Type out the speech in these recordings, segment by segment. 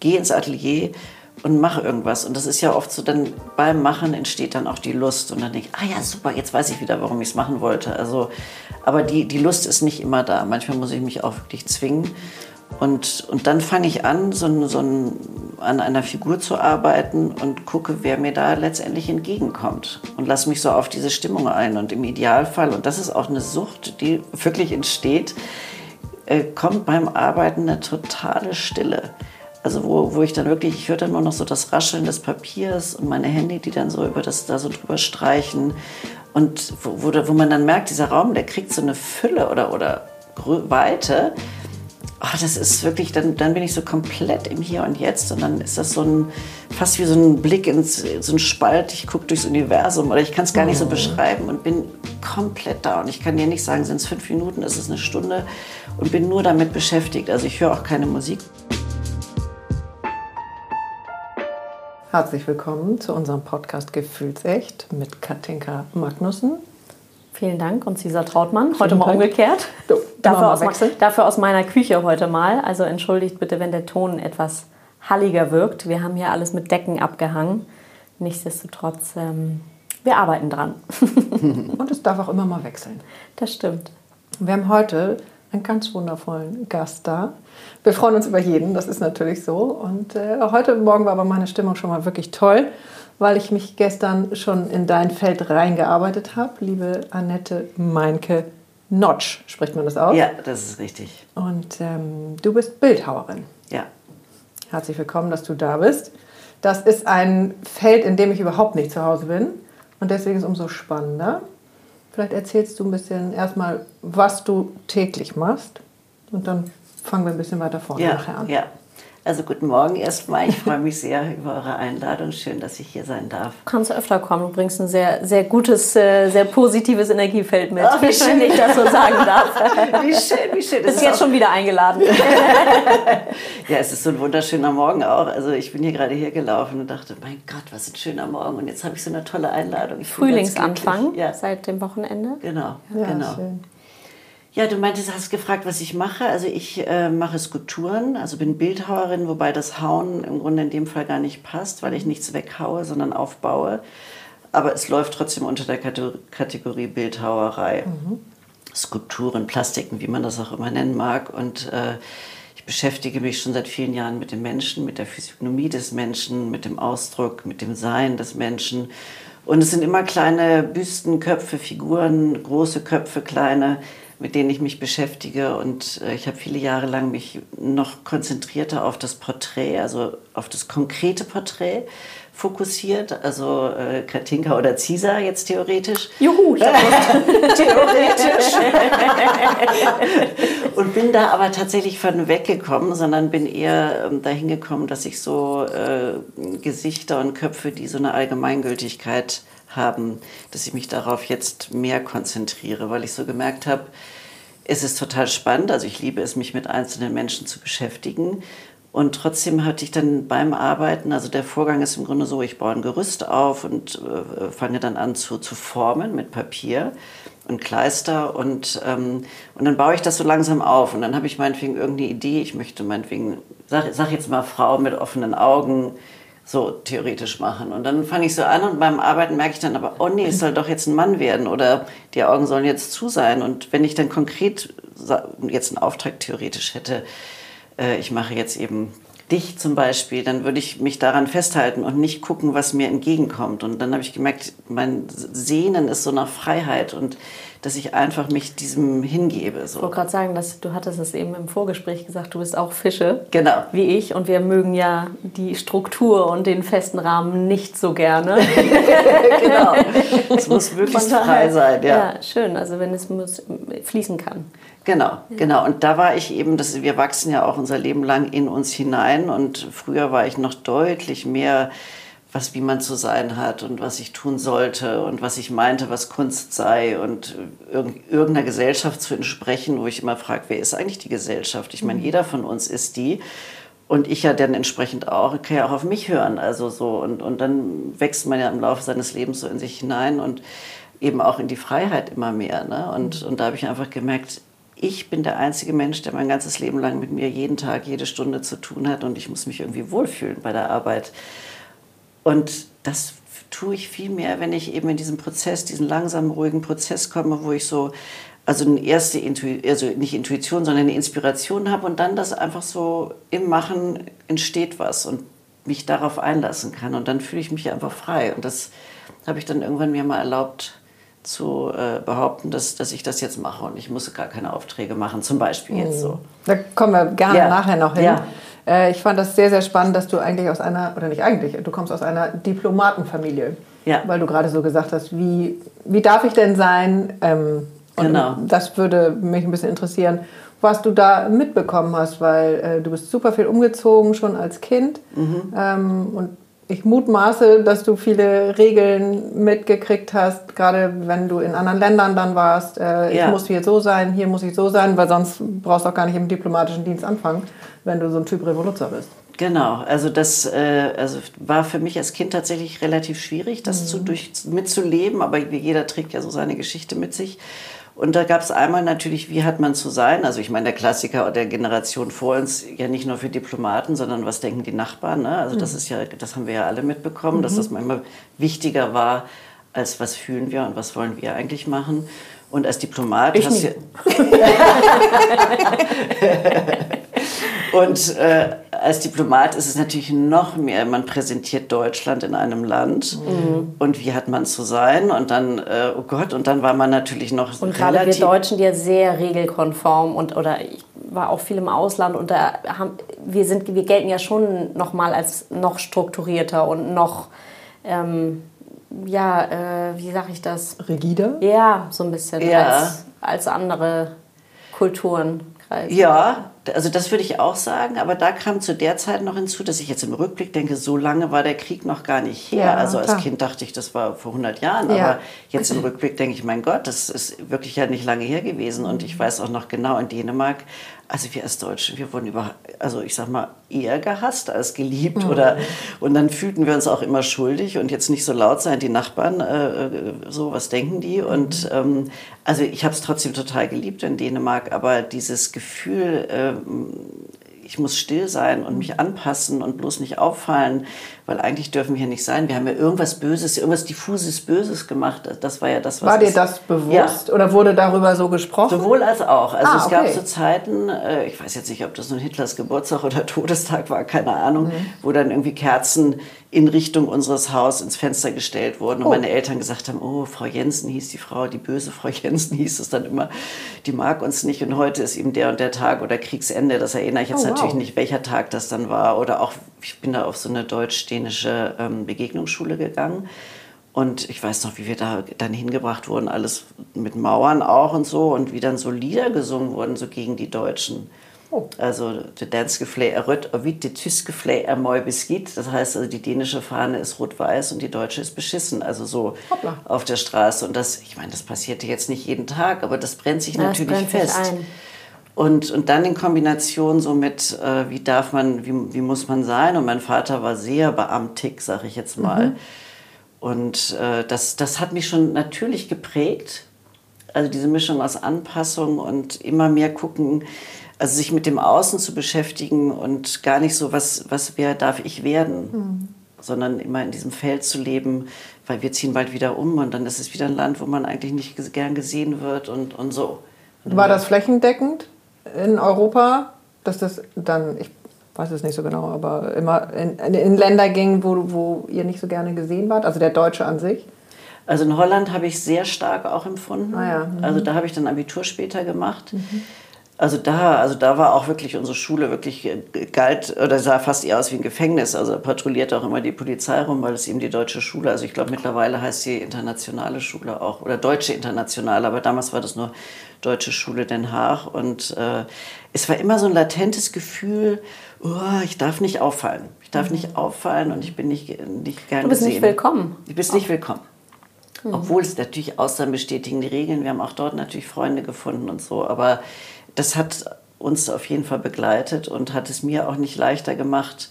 geh ins Atelier und mache irgendwas. Und das ist ja oft so, dann beim Machen entsteht dann auch die Lust. Und dann denke ich, ah ja, super, jetzt weiß ich wieder, warum ich es machen wollte. Also, aber die, die Lust ist nicht immer da. Manchmal muss ich mich auch wirklich zwingen. Und, und dann fange ich an, so, so ein, an einer Figur zu arbeiten und gucke, wer mir da letztendlich entgegenkommt. Und lasse mich so auf diese Stimmung ein. Und im Idealfall, und das ist auch eine Sucht, die wirklich entsteht, äh, kommt beim Arbeiten eine totale Stille. Also wo, wo ich dann wirklich, ich höre dann nur noch so das Rascheln des Papiers und meine Hände, die dann so über das da so drüber streichen. Und wo, wo, wo man dann merkt, dieser Raum, der kriegt so eine Fülle oder, oder Weite. Oh, das ist wirklich, dann, dann bin ich so komplett im Hier und Jetzt und dann ist das so ein, fast wie so ein Blick ins so ein Spalt, ich gucke durchs Universum oder ich kann es gar nicht so mhm. beschreiben und bin komplett da und ich kann dir nicht sagen, sind es fünf Minuten, ist es eine Stunde und bin nur damit beschäftigt. Also ich höre auch keine Musik. Herzlich willkommen zu unserem Podcast Gefühlsecht mit Katinka Magnussen. Vielen Dank und Cesar Trautmann. Heute mal umgekehrt. So, dafür, aus, dafür aus meiner Küche heute mal. Also entschuldigt bitte, wenn der Ton etwas halliger wirkt. Wir haben hier alles mit Decken abgehangen. Nichtsdestotrotz, ähm, wir arbeiten dran. und es darf auch immer mal wechseln. Das stimmt. Wir haben heute einen ganz wundervollen Gast da. Wir freuen uns über jeden, das ist natürlich so. Und äh, heute Morgen war aber meine Stimmung schon mal wirklich toll, weil ich mich gestern schon in dein Feld reingearbeitet habe. Liebe Annette Meinke Notch, spricht man das aus? Ja, das ist richtig. Und ähm, du bist Bildhauerin. Ja. Herzlich willkommen, dass du da bist. Das ist ein Feld, in dem ich überhaupt nicht zu Hause bin. Und deswegen ist es umso spannender. Vielleicht erzählst du ein bisschen erstmal, was du täglich machst. Und dann fangen wir ein bisschen weiter vorne ja, nachher an. Ja. Also guten Morgen erstmal. Ich freue mich sehr über eure Einladung. Schön, dass ich hier sein darf. Du kannst öfter kommen. Du bringst ein sehr, sehr gutes, äh, sehr positives Energiefeld mit. Oh, wie schön. Wenn ich das so sagen darf. Wie schön, wie schön. Bist jetzt schon wieder eingeladen. ja, es ist so ein wunderschöner Morgen auch. Also ich bin hier gerade hier gelaufen und dachte, mein Gott, was ein schöner Morgen. Und jetzt habe ich so eine tolle Einladung. Frühlingsanfang ja. seit dem Wochenende. Genau, ja, genau. Schön. Ja, du meintest, hast gefragt, was ich mache. Also ich äh, mache Skulpturen, also bin Bildhauerin, wobei das Hauen im Grunde in dem Fall gar nicht passt, weil ich nichts weghaue, sondern aufbaue. Aber es läuft trotzdem unter der Kategorie Bildhauerei. Mhm. Skulpturen, Plastiken, wie man das auch immer nennen mag. Und äh, ich beschäftige mich schon seit vielen Jahren mit dem Menschen, mit der Physiognomie des Menschen, mit dem Ausdruck, mit dem Sein des Menschen. Und es sind immer kleine Büsten, Köpfe, Figuren, große Köpfe, kleine mit denen ich mich beschäftige. Und äh, ich habe viele Jahre lang mich noch konzentrierter auf das Porträt, also auf das konkrete Porträt fokussiert, also äh, Katinka oder Cisa jetzt theoretisch. Juhu, theoretisch. und bin da aber tatsächlich von weggekommen, sondern bin eher ähm, dahin gekommen, dass ich so äh, Gesichter und Köpfe, die so eine Allgemeingültigkeit haben, dass ich mich darauf jetzt mehr konzentriere, weil ich so gemerkt habe, es ist total spannend. Also ich liebe es, mich mit einzelnen Menschen zu beschäftigen. Und trotzdem hatte ich dann beim Arbeiten, also der Vorgang ist im Grunde so, ich baue ein Gerüst auf und äh, fange dann an zu, zu formen mit Papier und Kleister und, ähm, und dann baue ich das so langsam auf und dann habe ich meinetwegen irgendeine Idee, ich möchte meinetwegen, sag, sag jetzt mal Frau mit offenen Augen, so theoretisch machen. Und dann fange ich so an und beim Arbeiten merke ich dann aber, oh nee, es soll doch jetzt ein Mann werden oder die Augen sollen jetzt zu sein. Und wenn ich dann konkret jetzt einen Auftrag theoretisch hätte, äh, ich mache jetzt eben dich zum Beispiel, dann würde ich mich daran festhalten und nicht gucken, was mir entgegenkommt. Und dann habe ich gemerkt, mein Sehnen ist so nach Freiheit und dass ich einfach mich diesem hingebe. So. Ich wollte gerade sagen, dass du hattest es eben im Vorgespräch gesagt, du bist auch Fische, genau. wie ich, und wir mögen ja die Struktur und den festen Rahmen nicht so gerne. genau. Es muss wirklich frei sein. Ja. ja, schön. Also wenn es muss, fließen kann. Genau, genau. Und da war ich eben, das, wir wachsen ja auch unser Leben lang in uns hinein. Und früher war ich noch deutlich mehr was, wie man zu sein hat und was ich tun sollte und was ich meinte, was Kunst sei und irgendeiner Gesellschaft zu entsprechen, wo ich immer frage, wer ist eigentlich die Gesellschaft? Ich meine, mhm. jeder von uns ist die. Und ich ja dann entsprechend auch, kann ja auch auf mich hören. Also so, und, und dann wächst man ja im Laufe seines Lebens so in sich hinein und eben auch in die Freiheit immer mehr. Ne? Und, mhm. und da habe ich einfach gemerkt, ich bin der einzige Mensch, der mein ganzes Leben lang mit mir jeden Tag, jede Stunde zu tun hat und ich muss mich irgendwie wohlfühlen bei der Arbeit. Und das tue ich viel mehr, wenn ich eben in diesen Prozess, diesen langsamen, ruhigen Prozess komme, wo ich so, also eine erste Intuition, also nicht Intuition, sondern eine Inspiration habe und dann das einfach so im Machen entsteht was und mich darauf einlassen kann. Und dann fühle ich mich einfach frei. Und das habe ich dann irgendwann mir mal erlaubt, zu äh, behaupten, dass, dass ich das jetzt mache und ich muss gar keine Aufträge machen, zum Beispiel jetzt so. Da kommen wir gerne ja. nachher noch hin. Ja. Äh, ich fand das sehr, sehr spannend, dass du eigentlich aus einer, oder nicht eigentlich, du kommst aus einer Diplomatenfamilie. Ja. Weil du gerade so gesagt hast, wie, wie darf ich denn sein? Ähm, genau. Das würde mich ein bisschen interessieren, was du da mitbekommen hast, weil äh, du bist super viel umgezogen schon als Kind mhm. ähm, und ich mutmaße, dass du viele Regeln mitgekriegt hast, gerade wenn du in anderen Ländern dann warst. Äh, ja. Ich muss hier so sein, hier muss ich so sein, weil sonst brauchst du auch gar nicht im diplomatischen Dienst anfangen, wenn du so ein Typ Revoluzer bist. Genau, also das äh, also war für mich als Kind tatsächlich relativ schwierig, das mhm. zu, durch, mitzuleben, aber jeder trägt ja so seine Geschichte mit sich. Und da gab es einmal natürlich, wie hat man zu sein? Also ich meine, der Klassiker der Generation vor uns, ja nicht nur für Diplomaten, sondern was denken die Nachbarn? Ne? Also das mhm. ist ja, das haben wir ja alle mitbekommen, mhm. dass das manchmal wichtiger war, als was fühlen wir und was wollen wir eigentlich machen. Und als Diplomat ich hast du. Und äh, als Diplomat ist es natürlich noch mehr, man präsentiert Deutschland in einem Land mhm. und wie hat man zu sein und dann, äh, oh Gott, und dann war man natürlich noch Und gerade wir Deutschen, die ja sehr regelkonform und, oder ich war auch viel im Ausland und da haben, wir sind, wir gelten ja schon noch mal als noch strukturierter und noch, ähm, ja, äh, wie sage ich das? Rigider? Ja, so ein bisschen ja. als, als andere Kulturen. Ja, also das würde ich auch sagen, aber da kam zu der Zeit noch hinzu, dass ich jetzt im Rückblick denke, so lange war der Krieg noch gar nicht her. Ja, also als Kind dachte ich, das war vor 100 Jahren, ja. aber jetzt im Rückblick denke ich, mein Gott, das ist wirklich ja nicht lange her gewesen und ich weiß auch noch genau, in Dänemark also wir als Deutsche, wir wurden über, also ich sag mal, eher gehasst als geliebt. Mhm. Oder, und dann fühlten wir uns auch immer schuldig und jetzt nicht so laut sein, die Nachbarn, äh, äh so, was denken die? Mhm. Und ähm, also ich habe es trotzdem total geliebt in Dänemark, aber dieses Gefühl, äh, ich muss still sein und mich anpassen und bloß nicht auffallen, weil eigentlich dürfen wir hier nicht sein. Wir haben ja irgendwas Böses, irgendwas diffuses Böses gemacht. Das war ja das, was. War dir das bewusst ja. oder wurde darüber so gesprochen? Sowohl als auch. Also ah, es okay. gab so Zeiten, äh, ich weiß jetzt nicht, ob das nun Hitlers Geburtstag oder Todestag war, keine Ahnung, mhm. wo dann irgendwie Kerzen in Richtung unseres Hauses ins Fenster gestellt wurden und oh. meine Eltern gesagt haben, oh, Frau Jensen hieß die Frau, die böse Frau Jensen hieß es dann immer, die mag uns nicht und heute ist eben der und der Tag oder Kriegsende. Das erinnere ich jetzt oh, natürlich wow. nicht, welcher Tag das dann war oder auch, ich bin da auf so eine deutsch italienische ähm, Begegnungsschule gegangen. Und ich weiß noch, wie wir da dann hingebracht wurden, alles mit Mauern auch und so. Und wie dann so Lieder gesungen wurden, so gegen die Deutschen. Oh. Also der danske flag er rødt og hvidt, det tyske flag er møg beskidt. Das heißt, also die dänische Fahne ist rot-weiß und die deutsche ist beschissen. Also so Hoppla. auf der Straße. Und das, ich meine, das passierte jetzt nicht jeden Tag, aber das brennt sich ja, natürlich brennt fest. Sich und, und dann in Kombination so mit, äh, wie darf man, wie, wie muss man sein? Und mein Vater war sehr beamtig, sag ich jetzt mal. Mhm. Und äh, das, das hat mich schon natürlich geprägt. Also diese Mischung aus Anpassung und immer mehr gucken, also sich mit dem Außen zu beschäftigen und gar nicht so, was, was wer darf ich werden, mhm. sondern immer in diesem Feld zu leben, weil wir ziehen bald wieder um und dann ist es wieder ein Land, wo man eigentlich nicht gern gesehen wird und, und so. War das flächendeckend? In Europa, dass das dann, ich weiß es nicht so genau, aber immer in, in Länder ging, wo, wo ihr nicht so gerne gesehen wart, also der Deutsche an sich? Also in Holland habe ich sehr stark auch empfunden. Ah ja. mhm. Also da habe ich dann Abitur später gemacht. Mhm. Also da, also da war auch wirklich unsere Schule wirklich äh, galt oder sah fast eher aus wie ein Gefängnis. Also patrouilliert auch immer die Polizei rum, weil es eben die deutsche Schule, also ich glaube mittlerweile heißt sie internationale Schule auch oder deutsche internationale, aber damals war das nur deutsche Schule Den Haag und äh, es war immer so ein latentes Gefühl, oh, ich darf nicht auffallen, ich darf mhm. nicht auffallen und ich bin nicht nicht gern Du bist gesehen. nicht willkommen. Du bist nicht willkommen. Mhm. Obwohl es natürlich Ausnahmen bestätigen die Regeln. Wir haben auch dort natürlich Freunde gefunden und so, aber das hat uns auf jeden Fall begleitet und hat es mir auch nicht leichter gemacht,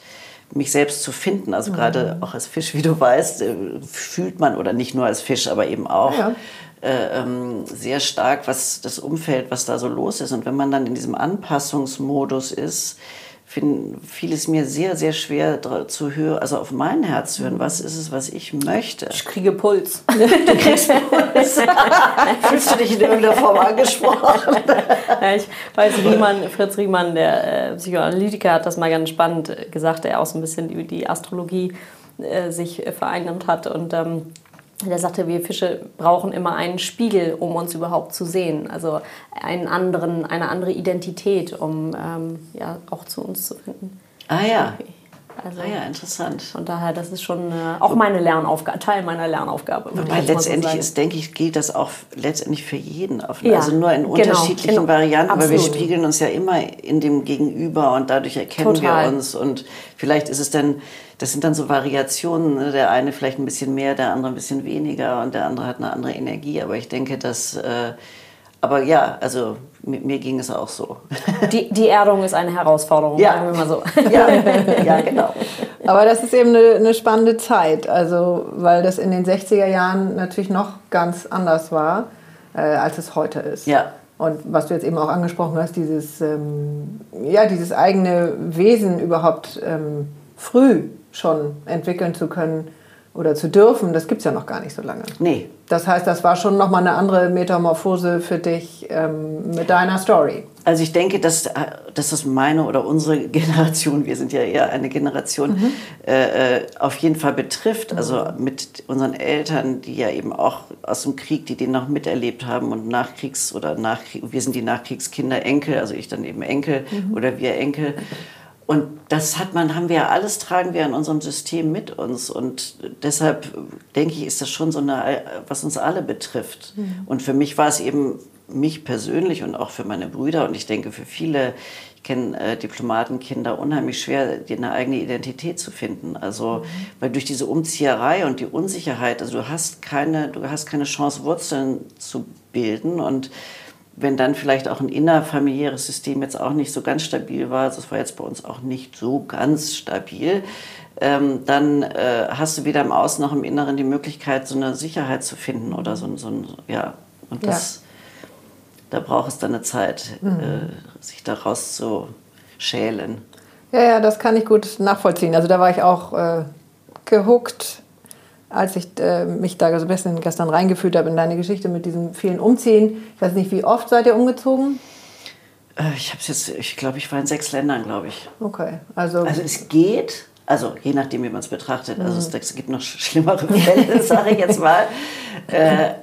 mich selbst zu finden. Also mhm. gerade auch als Fisch, wie du weißt, äh, fühlt man, oder nicht nur als Fisch, aber eben auch, ja. äh, ähm, sehr stark, was das Umfeld, was da so los ist. Und wenn man dann in diesem Anpassungsmodus ist, fiel es mir sehr, sehr schwer zu hören, also auf mein Herz zu hören, was ist es, was ich möchte. Ich kriege Puls. Du kriegst Puls. Fühlst du dich in irgendeiner Form angesprochen? ja, ich weiß, Riemann, Fritz Riemann, der äh, Psychoanalytiker, hat das mal ganz spannend gesagt, der auch so ein bisschen über die Astrologie äh, sich vereinnahmt hat und ähm, der sagte, wir Fische brauchen immer einen Spiegel, um uns überhaupt zu sehen. Also einen anderen, eine andere Identität, um ähm, ja, auch zu uns zu finden. Ah ja. Also, ah ja, interessant. Von daher, das ist schon äh, auch meine Lernaufgabe, Teil meiner Lernaufgabe. Wobei letztendlich so ist, denke ich, gilt das auch letztendlich für jeden. Auf, ja, also nur in genau, unterschiedlichen genau, Varianten, aber wir spiegeln uns ja immer in dem Gegenüber und dadurch erkennen Total. wir uns. Und vielleicht ist es dann das sind dann so Variationen. Ne? Der eine vielleicht ein bisschen mehr, der andere ein bisschen weniger und der andere hat eine andere Energie. Aber ich denke, dass. Äh, aber ja, also mit mir ging es auch so. Die, die Erdung ist eine Herausforderung, ja. sagen wir mal so. Ja, ja genau. Aber das ist eben eine, eine, spannende Zeit, also weil das in den 60er Jahren natürlich noch ganz anders war, äh, als es heute ist. Ja. Und was du jetzt eben auch angesprochen hast, dieses, ähm, ja, dieses eigene Wesen überhaupt ähm, früh schon entwickeln zu können oder zu dürfen, das gibt es ja noch gar nicht so lange. Nee. Das heißt, das war schon nochmal eine andere Metamorphose für dich ähm, mit deiner Story. Also ich denke, dass, dass das meine oder unsere Generation, wir sind ja eher eine Generation, mhm. äh, äh auf jeden Fall betrifft. Also mhm. mit unseren Eltern, die ja eben auch aus dem Krieg, die den noch miterlebt haben und Nachkriegs- oder Nachkrieg, wir sind die Nachkriegskinder, Enkel, also ich dann eben Enkel mhm. oder wir Enkel. Und das hat man, haben wir ja alles, tragen wir in unserem System mit uns. Und deshalb denke ich, ist das schon so eine, was uns alle betrifft. Mhm. Und für mich war es eben, mich persönlich und auch für meine Brüder und ich denke für viele, ich kenne äh, Diplomatenkinder, unheimlich schwer, eine eigene Identität zu finden. Also, mhm. weil durch diese Umzieherei und die Unsicherheit, also du hast keine, du hast keine Chance, Wurzeln zu bilden und wenn dann vielleicht auch ein innerfamiliäres System jetzt auch nicht so ganz stabil war, das war jetzt bei uns auch nicht so ganz stabil, ähm, dann äh, hast du weder im Außen noch im Inneren die Möglichkeit, so eine Sicherheit zu finden oder so, so ein, ja, und das, ja. da braucht es dann eine Zeit, mhm. äh, sich daraus zu schälen. Ja, ja, das kann ich gut nachvollziehen. Also da war ich auch äh, gehuckt als ich äh, mich da so ein bisschen gestern reingefühlt habe in deine Geschichte mit diesem vielen Umziehen. Ich weiß nicht, wie oft seid ihr umgezogen? Äh, ich habe jetzt, ich glaube, ich war in sechs Ländern, glaube ich. Okay, also. Also es geht, also je nachdem, wie man es betrachtet. Also es, mhm. es, gibt noch schlimmere Fälle, sage ich jetzt mal. Äh,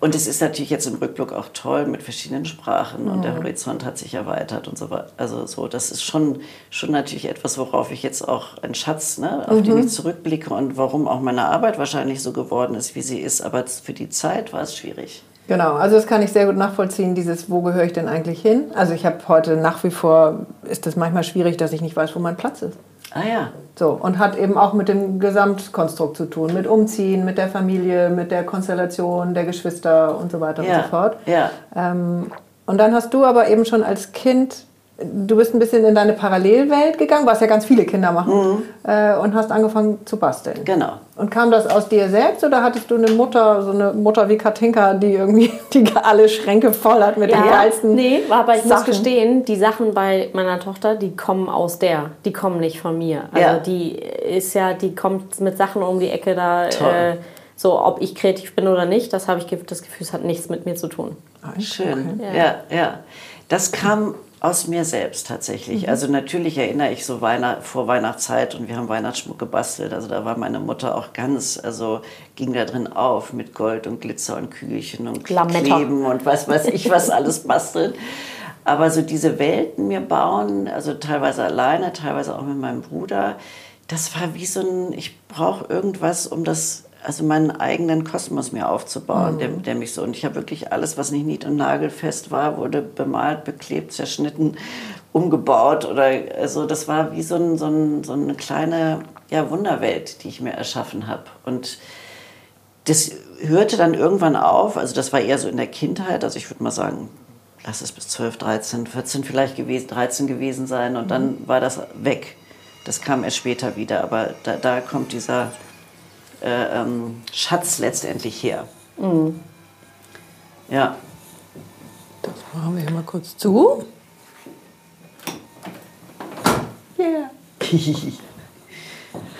und es ist natürlich jetzt im Rückblick auch toll mit verschiedenen Sprachen und der mhm. Horizont hat sich erweitert und so weiter. Also so, das ist schon, schon natürlich etwas, worauf ich jetzt auch ein Schatz, ne, auf mhm. den ich zurückblicke und warum auch meine Arbeit wahrscheinlich so geworden ist, wie sie ist. Aber für die Zeit war es schwierig. Genau, also das kann ich sehr gut nachvollziehen, dieses, wo gehöre ich denn eigentlich hin? Also ich habe heute nach wie vor, ist es manchmal schwierig, dass ich nicht weiß, wo mein Platz ist. Ah ja. So, und hat eben auch mit dem Gesamtkonstrukt zu tun, mit Umziehen, mit der Familie, mit der Konstellation der Geschwister und so weiter ja. und so fort. Ja. Ähm, und dann hast du aber eben schon als Kind du bist ein bisschen in deine Parallelwelt gegangen, was ja ganz viele Kinder machen, mhm. äh, und hast angefangen zu basteln. Genau. Und kam das aus dir selbst oder hattest du eine Mutter, so eine Mutter wie Katinka, die irgendwie die alle Schränke voll hat mit ja, den geilsten Nee, aber ich Sachen. muss gestehen, die Sachen bei meiner Tochter, die kommen aus der, die kommen nicht von mir. Also ja. die ist ja, die kommt mit Sachen um die Ecke da. Äh, so, ob ich kreativ bin oder nicht, das habe ich das Gefühl, es hat nichts mit mir zu tun. Ah, schön. Okay. Ja. ja, ja. Das kam aus mir selbst tatsächlich. Mhm. Also natürlich erinnere ich so Weihnacht, vor Weihnachtszeit und wir haben Weihnachtsschmuck gebastelt. Also da war meine Mutter auch ganz, also ging da drin auf mit Gold und Glitzer und Kügelchen und Lametta. Kleben und was weiß ich, was alles basteln. Aber so diese Welten mir bauen, also teilweise alleine, teilweise auch mit meinem Bruder, das war wie so ein, ich brauche irgendwas, um das also meinen eigenen Kosmos mir aufzubauen, mhm. der, der, mich so. Und ich habe wirklich alles, was nicht nied- und nagelfest war, wurde bemalt, beklebt, zerschnitten, umgebaut. Oder also das war wie so, ein, so, ein, so eine kleine ja, Wunderwelt, die ich mir erschaffen habe. Und das hörte dann irgendwann auf. Also das war eher so in der Kindheit. Also ich würde mal sagen, lass es bis 12, 13, 14 vielleicht gewesen, 13 gewesen sein. Und dann mhm. war das weg. Das kam erst später wieder. Aber da, da kommt dieser äh, ähm, Schatz letztendlich her. Mhm. Ja. Das machen wir hier mal kurz zu. Yeah.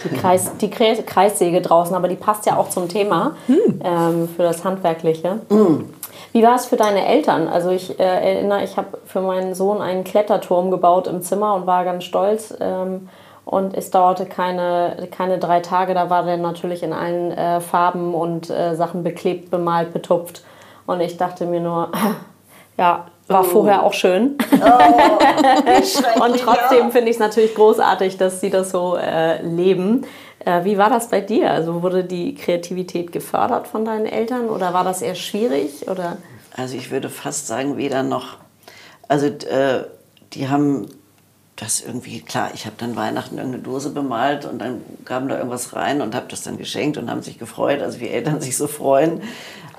die, Kreis, die Kreissäge draußen, aber die passt ja auch zum Thema hm. ähm, für das Handwerkliche. Hm. Wie war es für deine Eltern? Also ich äh, erinnere, ich habe für meinen Sohn einen Kletterturm gebaut im Zimmer und war ganz stolz. Ähm, und es dauerte keine, keine drei Tage, da war der natürlich in allen äh, Farben und äh, Sachen beklebt, bemalt, betupft. Und ich dachte mir nur, ja, war oh. vorher auch schön. Oh, und trotzdem finde ich es natürlich großartig, dass sie das so äh, leben. Äh, wie war das bei dir? Also wurde die Kreativität gefördert von deinen Eltern oder war das eher schwierig? Oder? Also ich würde fast sagen, weder noch. Also äh, die haben das irgendwie, klar, ich habe dann Weihnachten irgendeine Dose bemalt und dann kam da irgendwas rein und habe das dann geschenkt und haben sich gefreut, also wie Eltern sich so freuen.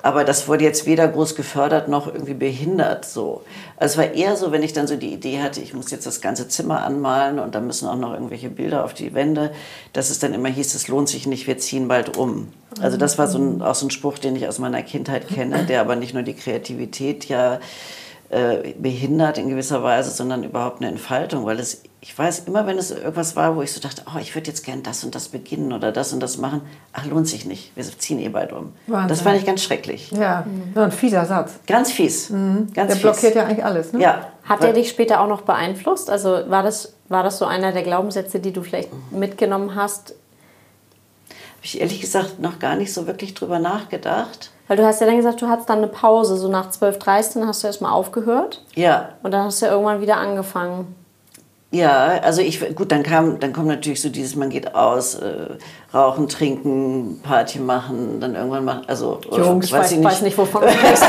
Aber das wurde jetzt weder groß gefördert noch irgendwie behindert so. Also es war eher so, wenn ich dann so die Idee hatte, ich muss jetzt das ganze Zimmer anmalen und da müssen auch noch irgendwelche Bilder auf die Wände, dass es dann immer hieß, es lohnt sich nicht, wir ziehen bald um. Also das war so ein, auch so ein Spruch, den ich aus meiner Kindheit kenne, der aber nicht nur die Kreativität ja äh, behindert in gewisser Weise, sondern überhaupt eine Entfaltung, weil es, ich weiß, immer wenn es irgendwas war, wo ich so dachte, oh, ich würde jetzt gern das und das beginnen oder das und das machen, ach, lohnt sich nicht, wir ziehen eh bald um. Wahnsinn. Das fand ich ganz schrecklich. Ja, mhm. ein fieser Satz. Ganz fies. Mhm. Ganz Der fies. blockiert ja eigentlich alles, ne? Ja. Hat er dich später auch noch beeinflusst? Also war das, war das so einer der Glaubenssätze, die du vielleicht mitgenommen hast? Habe ich ehrlich gesagt noch gar nicht so wirklich drüber nachgedacht. Weil du hast ja dann gesagt, du hattest dann eine Pause, so nach 12, 13 hast du erstmal aufgehört. Ja. Und dann hast du ja irgendwann wieder angefangen. Ja, also ich, gut, dann kam, dann kommt natürlich so dieses, man geht aus, äh, rauchen, trinken, Party machen, dann irgendwann machen, also, Jungs, weiß, weiß, ich nicht. weiß nicht, wovon du sprichst.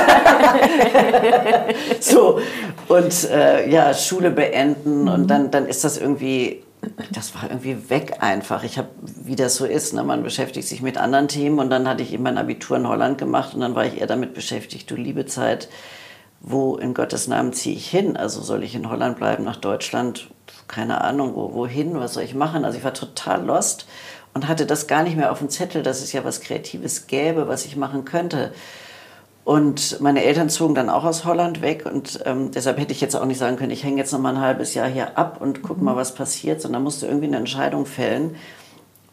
so, und äh, ja, Schule beenden mhm. und dann, dann ist das irgendwie das war irgendwie weg einfach. Ich habe, wie das so ist, ne? man beschäftigt sich mit anderen Themen und dann hatte ich eben mein Abitur in Holland gemacht und dann war ich eher damit beschäftigt, du liebe Zeit, wo in Gottes Namen ziehe ich hin? Also soll ich in Holland bleiben, nach Deutschland? Keine Ahnung, wo, wohin, was soll ich machen? Also ich war total lost und hatte das gar nicht mehr auf dem Zettel, dass es ja was Kreatives gäbe, was ich machen könnte. Und meine Eltern zogen dann auch aus Holland weg und ähm, deshalb hätte ich jetzt auch nicht sagen können, ich hänge jetzt noch mal ein halbes Jahr hier ab und guck mal, was passiert, sondern musste irgendwie eine Entscheidung fällen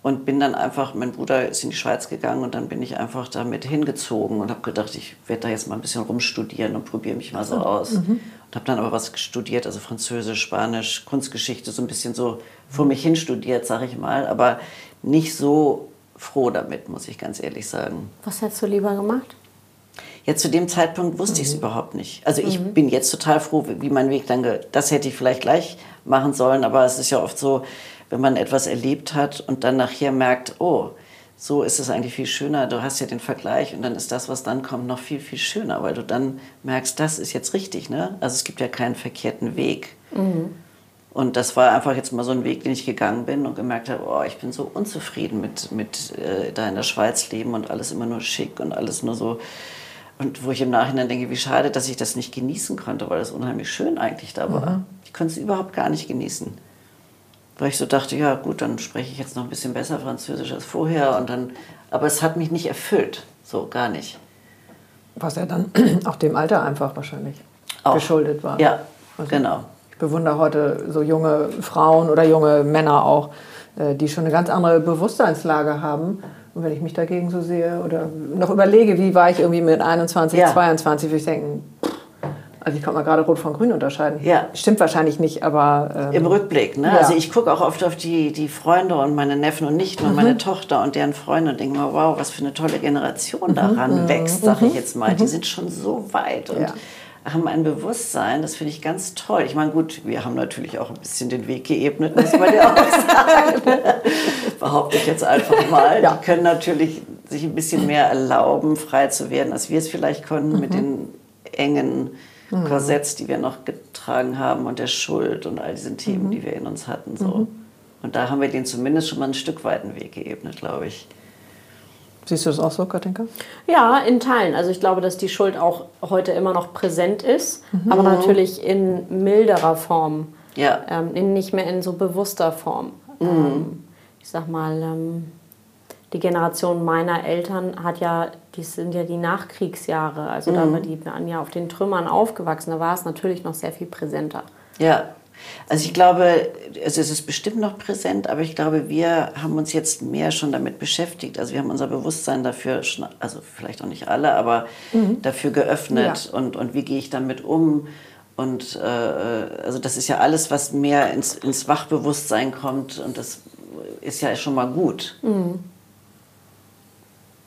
und bin dann einfach, mein Bruder ist in die Schweiz gegangen und dann bin ich einfach damit hingezogen und habe gedacht, ich werde da jetzt mal ein bisschen rumstudieren und probiere mich mal so aus. Mhm. Und habe dann aber was studiert, also Französisch, Spanisch, Kunstgeschichte, so ein bisschen so vor mich hin studiert, sage ich mal, aber nicht so froh damit, muss ich ganz ehrlich sagen. Was hättest du lieber gemacht? Jetzt zu dem Zeitpunkt wusste mhm. ich es überhaupt nicht. Also ich mhm. bin jetzt total froh, wie mein Weg dann, das hätte ich vielleicht gleich machen sollen, aber es ist ja oft so, wenn man etwas erlebt hat und dann nachher merkt, oh, so ist es eigentlich viel schöner, du hast ja den Vergleich und dann ist das, was dann kommt, noch viel, viel schöner, weil du dann merkst, das ist jetzt richtig. Ne? Also es gibt ja keinen verkehrten Weg. Mhm. Und das war einfach jetzt mal so ein Weg, den ich gegangen bin und gemerkt habe, oh, ich bin so unzufrieden mit, mit äh, da in der Schweiz leben und alles immer nur schick und alles nur so und wo ich im Nachhinein denke, wie schade, dass ich das nicht genießen konnte, weil das unheimlich schön eigentlich da war. Mhm. Ich konnte es überhaupt gar nicht genießen. Weil ich so dachte, ja gut, dann spreche ich jetzt noch ein bisschen besser Französisch als vorher. Und dann, aber es hat mich nicht erfüllt, so gar nicht. Was ja dann auch dem Alter einfach wahrscheinlich auch. geschuldet war. Ja, also genau. Ich bewundere heute so junge Frauen oder junge Männer auch, äh, die schon eine ganz andere Bewusstseinslage haben und wenn ich mich dagegen so sehe oder noch überlege, wie war ich irgendwie mit 21, ja. 22, würde ich denken, also ich kann mal gerade Rot von Grün unterscheiden. Ja. Stimmt wahrscheinlich nicht, aber... Ähm, Im Rückblick, ne? Ja. Also ich gucke auch oft auf die, die Freunde und meine Neffen und Nichten mhm. und meine Tochter und deren Freunde und denke mal, wow, was für eine tolle Generation daran mhm. wächst, sage ich mhm. jetzt mal. Die mhm. sind schon so weit und... Ja haben ein Bewusstsein, das finde ich ganz toll. Ich meine, gut, wir haben natürlich auch ein bisschen den Weg geebnet, muss man ja auch sagen. Behaupte ich jetzt einfach mal. Ja. Die können natürlich sich ein bisschen mehr erlauben, frei zu werden, als wir es vielleicht konnten mhm. mit den engen mhm. Korsetts, die wir noch getragen haben und der Schuld und all diesen Themen, mhm. die wir in uns hatten. So. Mhm. Und da haben wir denen zumindest schon mal ein Stück weit einen Weg geebnet, glaube ich. Siehst du das auch so, Katinka? Ja, in Teilen. Also ich glaube, dass die Schuld auch heute immer noch präsent ist, mhm. aber natürlich in milderer Form. Ja. Ähm, in, nicht mehr in so bewusster Form. Mhm. Ähm, ich sag mal, ähm, die Generation meiner Eltern hat ja, die sind ja die Nachkriegsjahre, also mhm. da war die waren ja auf den Trümmern aufgewachsen, da war es natürlich noch sehr viel präsenter. Ja, also ich glaube, also es ist bestimmt noch präsent, aber ich glaube, wir haben uns jetzt mehr schon damit beschäftigt. Also wir haben unser Bewusstsein dafür, schon, also vielleicht auch nicht alle, aber mhm. dafür geöffnet ja. und, und wie gehe ich damit um. Und äh, also das ist ja alles, was mehr ins, ins Wachbewusstsein kommt und das ist ja schon mal gut. Mhm.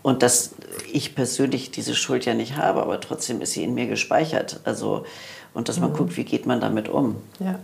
Und dass ich persönlich diese Schuld ja nicht habe, aber trotzdem ist sie in mir gespeichert. Also, und dass man mhm. guckt, wie geht man damit um. Ja.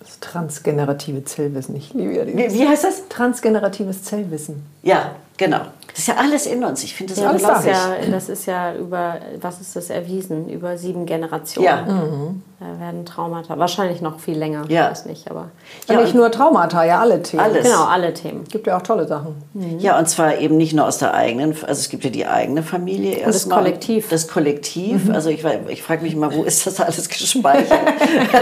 Das transgenerative Zellwissen. Ich liebe ja wie, wie heißt das? Transgeneratives Zellwissen. Ja, genau. Das ist ja alles in uns. Ich finde das ja, unglaublich. Das ist, ja, das ist ja über, was ist das erwiesen? Über sieben Generationen. Ja. Mhm. Da werden Traumata, wahrscheinlich noch viel länger, ja. weiß nicht, aber. Ja, nicht nur Traumata, ja alle Themen. Alles. Genau, alle Themen. Gibt ja auch tolle Sachen. Mhm. Ja, und zwar eben nicht nur aus der eigenen, also es gibt ja die eigene Familie. Und das Kollektiv. Das Kollektiv, mhm. also ich, ich frage mich immer, wo ist das alles gespeichert?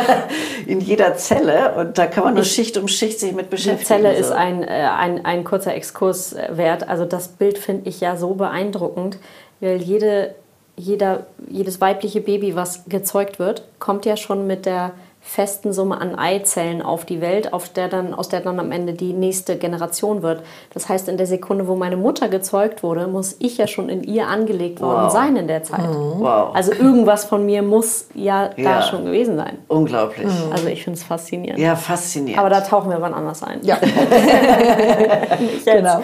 in jeder Zelle und da kann man nur Schicht um Schicht sich mit beschäftigen. Die Zelle so. ist ein, äh, ein, ein kurzer Exkurs wert, also das Bild finde ich ja so beeindruckend, weil jede, jeder, jedes weibliche Baby, was gezeugt wird, kommt ja schon mit der festen Summe an Eizellen auf die Welt, auf der dann, aus der dann am Ende die nächste Generation wird. Das heißt, in der Sekunde, wo meine Mutter gezeugt wurde, muss ich ja schon in ihr angelegt worden wow. sein in der Zeit. Mhm. Wow. Also irgendwas von mir muss ja, ja. da schon gewesen sein. Unglaublich. Mhm. Also ich finde es faszinierend. Ja, faszinierend. Aber da tauchen wir wann anders ein. Ja. genau.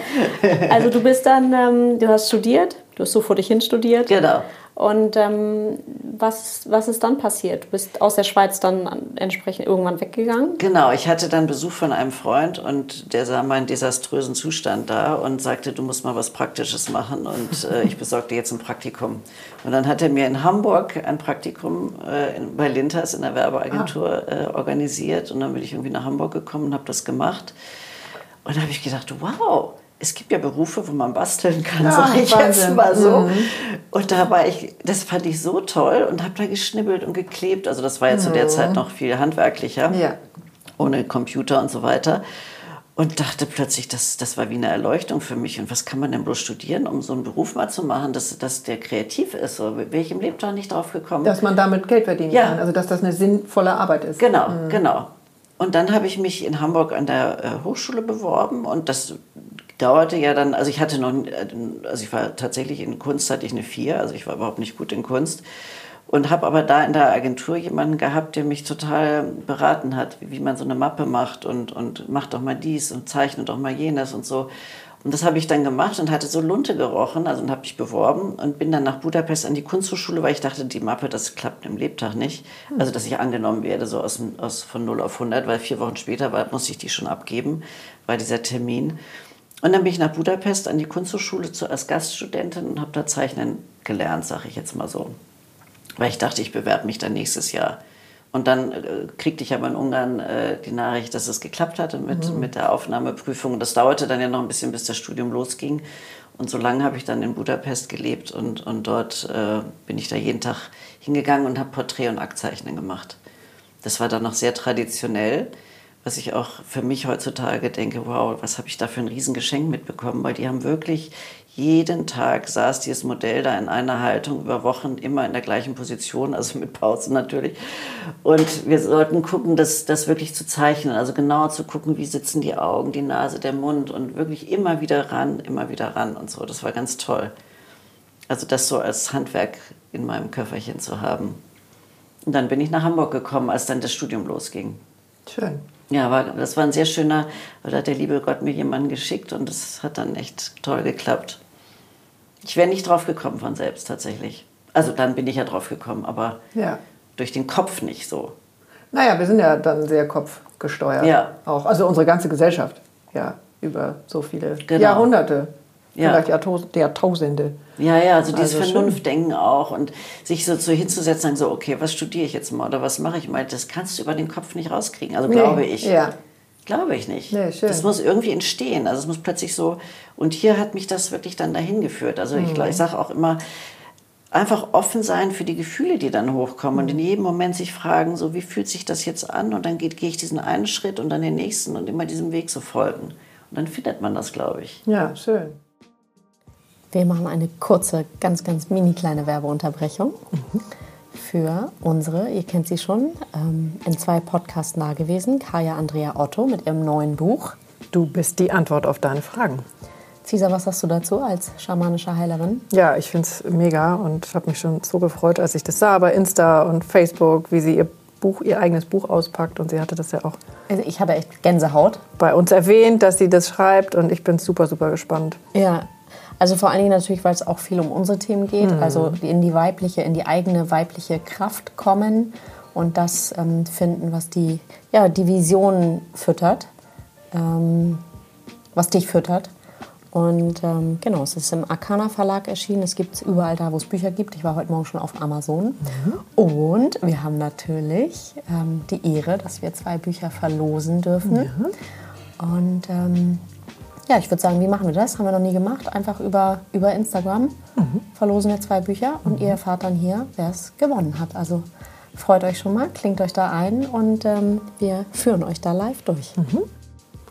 Also du bist dann, ähm, du hast studiert, du hast so vor dich hin studiert. Genau. Und ähm, was, was ist dann passiert? Du bist aus der Schweiz dann entsprechend irgendwann weggegangen? Genau, ich hatte dann Besuch von einem Freund und der sah meinen desaströsen Zustand da und sagte, du musst mal was Praktisches machen und äh, ich besorgte jetzt ein Praktikum. Und dann hat er mir in Hamburg ein Praktikum äh, in, bei Linters in der Werbeagentur ah. äh, organisiert und dann bin ich irgendwie nach Hamburg gekommen und habe das gemacht. Und da habe ich gedacht, wow, es gibt ja Berufe, wo man basteln kann, ja, sage ich Wahnsinn. jetzt mal so. Mhm. Und da war ich, das fand ich so toll und habe da geschnibbelt und geklebt. Also das war ja mhm. zu der Zeit noch viel handwerklicher, ja. ohne Computer und so weiter. Und dachte plötzlich, das, das war wie eine Erleuchtung für mich. Und was kann man denn bloß studieren, um so einen Beruf mal zu machen, dass, dass der kreativ ist? So, wäre ich im Leben doch nicht drauf gekommen. Dass man damit Geld verdienen ja. kann, also dass das eine sinnvolle Arbeit ist. Genau, mhm. genau. Und dann habe ich mich in Hamburg an der äh, Hochschule beworben und das dauerte ja dann, also ich hatte noch, also ich war tatsächlich in Kunst, hatte ich eine vier, also ich war überhaupt nicht gut in Kunst und habe aber da in der Agentur jemanden gehabt, der mich total beraten hat, wie man so eine Mappe macht und, und macht doch mal dies und zeichnet doch mal jenes und so. Und das habe ich dann gemacht und hatte so Lunte gerochen, also habe mich beworben und bin dann nach Budapest an die Kunsthochschule, weil ich dachte, die Mappe, das klappt im Lebtag nicht. Also, dass ich angenommen werde, so aus, aus von 0 auf 100, weil vier Wochen später war, musste ich die schon abgeben, war dieser Termin. Und dann bin ich nach Budapest an die Kunsthochschule zu, als Gaststudentin und habe da Zeichnen gelernt, sage ich jetzt mal so. Weil ich dachte, ich bewerbe mich dann nächstes Jahr. Und dann äh, kriegte ich aber in Ungarn äh, die Nachricht, dass es geklappt hatte mit, mhm. mit der Aufnahmeprüfung. Das dauerte dann ja noch ein bisschen, bis das Studium losging. Und so lange habe ich dann in Budapest gelebt und, und dort äh, bin ich da jeden Tag hingegangen und habe Porträt- und Aktzeichnen gemacht. Das war dann noch sehr traditionell was ich auch für mich heutzutage denke, wow, was habe ich da für ein Riesengeschenk mitbekommen, weil die haben wirklich jeden Tag saß dieses Modell da in einer Haltung über Wochen immer in der gleichen Position, also mit Pausen natürlich. Und wir sollten gucken, das, das wirklich zu zeichnen, also genauer zu gucken, wie sitzen die Augen, die Nase, der Mund und wirklich immer wieder ran, immer wieder ran und so. Das war ganz toll. Also das so als Handwerk in meinem Köfferchen zu haben. Und dann bin ich nach Hamburg gekommen, als dann das Studium losging. Schön. Ja, war, das war ein sehr schöner, da hat der liebe Gott mir jemanden geschickt und das hat dann echt toll geklappt. Ich wäre nicht drauf gekommen von selbst tatsächlich. Also dann bin ich ja drauf gekommen, aber ja. durch den Kopf nicht so. Naja, wir sind ja dann sehr kopfgesteuert. Ja. Auch. Also unsere ganze Gesellschaft, ja, über so viele genau. Jahrhunderte ja. vielleicht Jahrtausende. Ja, ja, also dieses also Vernunftdenken auch und sich so, so hinzusetzen und so, okay, was studiere ich jetzt mal oder was mache ich mal, das kannst du über den Kopf nicht rauskriegen. Also nee, glaube ich. Ja. Glaube ich nicht. Nee, das muss irgendwie entstehen. Also es muss plötzlich so, und hier hat mich das wirklich dann dahin geführt. Also mhm. ich, ich sage auch immer, einfach offen sein für die Gefühle, die dann hochkommen und in jedem Moment sich fragen, so wie fühlt sich das jetzt an und dann gehe ich diesen einen Schritt und dann den nächsten und immer diesem Weg so folgen. Und dann findet man das, glaube ich. Ja, schön. Wir machen eine kurze, ganz, ganz mini kleine Werbeunterbrechung mhm. für unsere, ihr kennt sie schon, ähm, in zwei Podcasts nah gewesen, Kaya Andrea Otto mit ihrem neuen Buch. Du bist die Antwort auf deine Fragen. Cesar, was sagst du dazu als schamanische Heilerin? Ja, ich finde es mega und habe mich schon so gefreut, als ich das sah bei Insta und Facebook, wie sie ihr Buch, ihr eigenes Buch auspackt und sie hatte das ja auch. Also ich habe echt Gänsehaut. Bei uns erwähnt, dass sie das schreibt und ich bin super, super gespannt. Ja, also vor allen Dingen natürlich, weil es auch viel um unsere Themen geht, mhm. also in die weibliche, in die eigene weibliche Kraft kommen und das ähm, finden, was die, ja, die Vision füttert, ähm, was dich füttert. Und ähm, genau, es ist im Arcana Verlag erschienen. Es gibt es überall da, wo es Bücher gibt. Ich war heute Morgen schon auf Amazon. Mhm. Und wir haben natürlich ähm, die Ehre, dass wir zwei Bücher verlosen dürfen. Ja. Und ähm, ja, ich würde sagen, wie machen wir das? Haben wir noch nie gemacht. Einfach über, über Instagram mhm. verlosen wir zwei Bücher und mhm. ihr erfahrt dann hier, wer es gewonnen hat. Also freut euch schon mal, klingt euch da ein und ähm, wir führen euch da live durch. Mhm.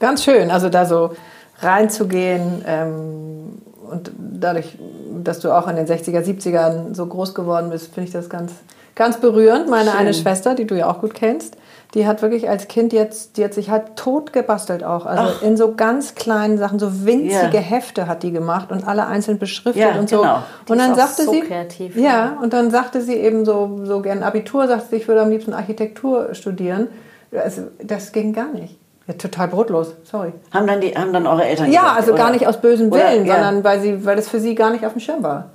Ganz schön, also da so reinzugehen. Ähm, und dadurch, dass du auch in den 60er, 70ern so groß geworden bist, finde ich das ganz, ganz berührend. Meine Schön. eine Schwester, die du ja auch gut kennst, die hat wirklich als Kind jetzt, die hat sich halt tot gebastelt auch. Also Ach. in so ganz kleinen Sachen, so winzige ja. Hefte hat die gemacht und alle einzeln beschriftet ja, und so. Genau. und dann sagte so sie, kreativ, ja, ja, und dann sagte sie eben so, so gern Abitur, sagte sie, ich würde am liebsten Architektur studieren. Also, das ging gar nicht. Ja, total brotlos, sorry. Haben dann, die, haben dann eure Eltern Ja, gesagt, also oder? gar nicht aus bösem Willen, oder, sondern weil, sie, weil das für sie gar nicht auf dem Schirm war.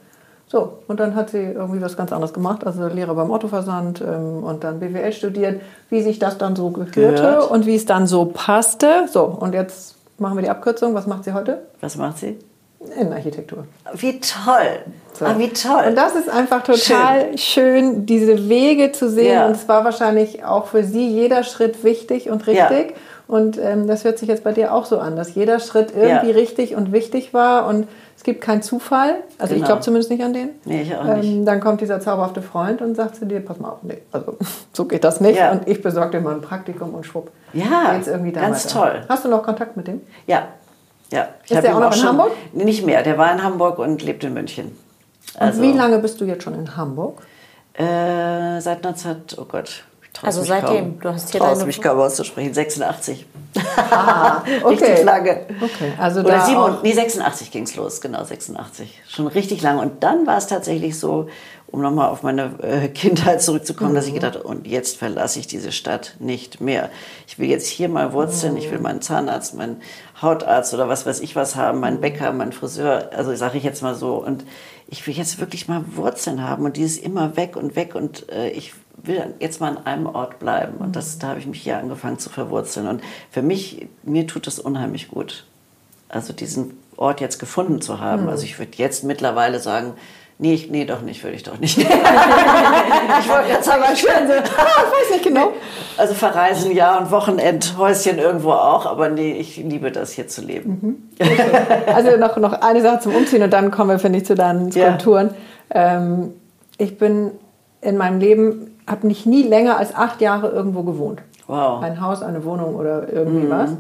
So, und dann hat sie irgendwie was ganz anderes gemacht, also Lehrer beim Autoversand ähm, und dann BWL studiert, wie sich das dann so gehörte Gehört. und wie es dann so passte. So, und jetzt machen wir die Abkürzung. Was macht sie heute? Was macht sie? In Architektur. Wie toll. So. Ah, wie toll. Und das ist einfach total schön, schön diese Wege zu sehen. Ja. Und es war wahrscheinlich auch für sie jeder Schritt wichtig und richtig. Ja. Und ähm, das hört sich jetzt bei dir auch so an, dass jeder Schritt irgendwie ja. richtig und wichtig war und es gibt keinen Zufall. Also genau. ich glaube zumindest nicht an den. Nee, ich auch nicht. Ähm, dann kommt dieser zauberhafte Freund und sagt zu dir, pass mal auf, nee, also so geht das nicht. Ja. Und ich besorge dir mal ein Praktikum und schwupp. Ja, geht's irgendwie ganz toll. Hast du noch Kontakt mit dem? Ja, ja. Ich Ist der auch noch in Hamburg? Nicht mehr, der war in Hamburg und lebt in München. Also, und wie lange bist du jetzt schon in Hamburg? Äh, seit 19, oh Gott, also seitdem, kaum, du hast hier deine... mich kaum auszusprechen, 86. Ah, okay. richtig lange. Okay, also Oder 7, nee, 86 ging es los, genau, 86. Schon richtig lange. Und dann war es tatsächlich so, um nochmal auf meine äh, Kindheit zurückzukommen, mhm. dass ich mhm. gedacht habe, und jetzt verlasse ich diese Stadt nicht mehr. Ich will jetzt hier mal wurzeln, mhm. ich will meinen Zahnarzt, meinen Hautarzt oder was weiß ich was haben, meinen Bäcker, meinen Friseur, also sage ich jetzt mal so. Und ich will jetzt wirklich mal Wurzeln haben und dieses immer weg und weg und äh, ich will jetzt mal an einem Ort bleiben. Und das, da habe ich mich hier angefangen zu verwurzeln. Und für mich, mir tut es unheimlich gut. Also diesen Ort jetzt gefunden zu haben. Mhm. Also ich würde jetzt mittlerweile sagen, Nee, ich, nee, doch nicht, würde ich doch nicht. ich wollte jetzt aber schön so, ich weiß nicht genau. Also verreisen ja und Wochenendhäuschen irgendwo auch, aber nee, ich liebe das hier zu leben. Mhm. Okay. Also noch, noch eine Sache zum Umziehen und dann kommen wir, finde ich, zu deinen Skulpturen. Ja. Ähm, ich bin in meinem Leben habe nicht nie länger als acht Jahre irgendwo gewohnt. Wow. Ein Haus, eine Wohnung oder irgendwie mhm. was.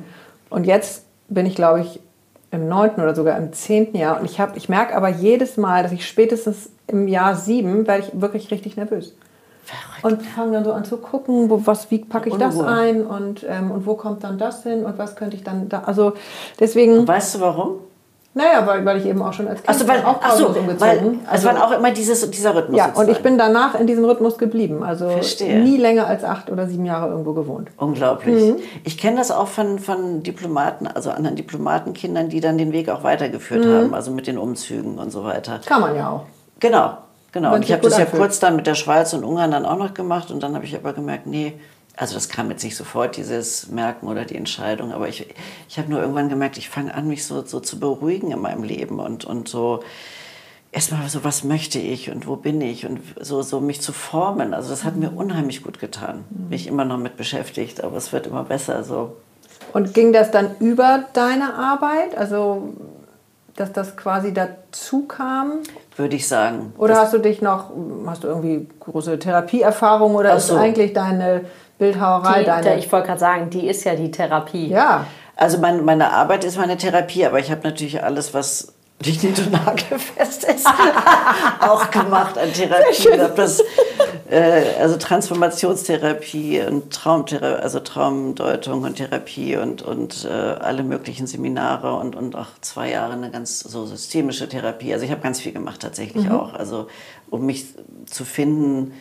Und jetzt bin ich, glaube ich, im neunten oder sogar im zehnten Jahr. Und ich, hab, ich merke aber jedes Mal, dass ich spätestens im Jahr sieben werde ich wirklich richtig nervös. Verrückt. Und fange dann so an zu gucken, wo, was, wie packe ich das ein und, ähm, und wo kommt dann das hin und was könnte ich dann da. Also deswegen. weißt du warum? Naja, weil, weil ich eben auch schon als Kind ach so, weil, auch ach so, umgezogen. Weil, also war auch immer dieses, dieser Rhythmus. Ja, sozusagen. und ich bin danach in diesem Rhythmus geblieben. Also Verstehe. nie länger als acht oder sieben Jahre irgendwo gewohnt. Unglaublich. Mhm. Ich kenne das auch von, von Diplomaten, also anderen Diplomatenkindern, die dann den Weg auch weitergeführt mhm. haben, also mit den Umzügen und so weiter. Kann man ja auch. Genau, genau. Und ich habe das ja kurz dann mit der Schweiz und Ungarn dann auch noch gemacht und dann habe ich aber gemerkt, nee, also das kam jetzt nicht sofort, dieses Merken oder die Entscheidung, aber ich, ich habe nur irgendwann gemerkt, ich fange an, mich so, so zu beruhigen in meinem Leben und, und so erstmal so, was möchte ich und wo bin ich und so, so mich zu formen. Also das hat mir unheimlich gut getan. Mich immer noch mit beschäftigt, aber es wird immer besser so. Und ging das dann über deine Arbeit? Also dass das quasi dazu kam? Würde ich sagen. Oder hast du dich noch, hast du irgendwie große Therapieerfahrung oder so. ist eigentlich deine Bildhauerei die, deine. Ich wollte gerade sagen, die ist ja die Therapie. Ja. Also mein, meine Arbeit ist meine Therapie, aber ich habe natürlich alles, was nicht nagelfest ist, auch gemacht an Therapie. Das, äh, also Transformationstherapie und Traumtherapie, also Traumdeutung und Therapie und, und äh, alle möglichen Seminare und, und auch zwei Jahre eine ganz so systemische Therapie. Also ich habe ganz viel gemacht tatsächlich mhm. auch. Also um mich zu finden,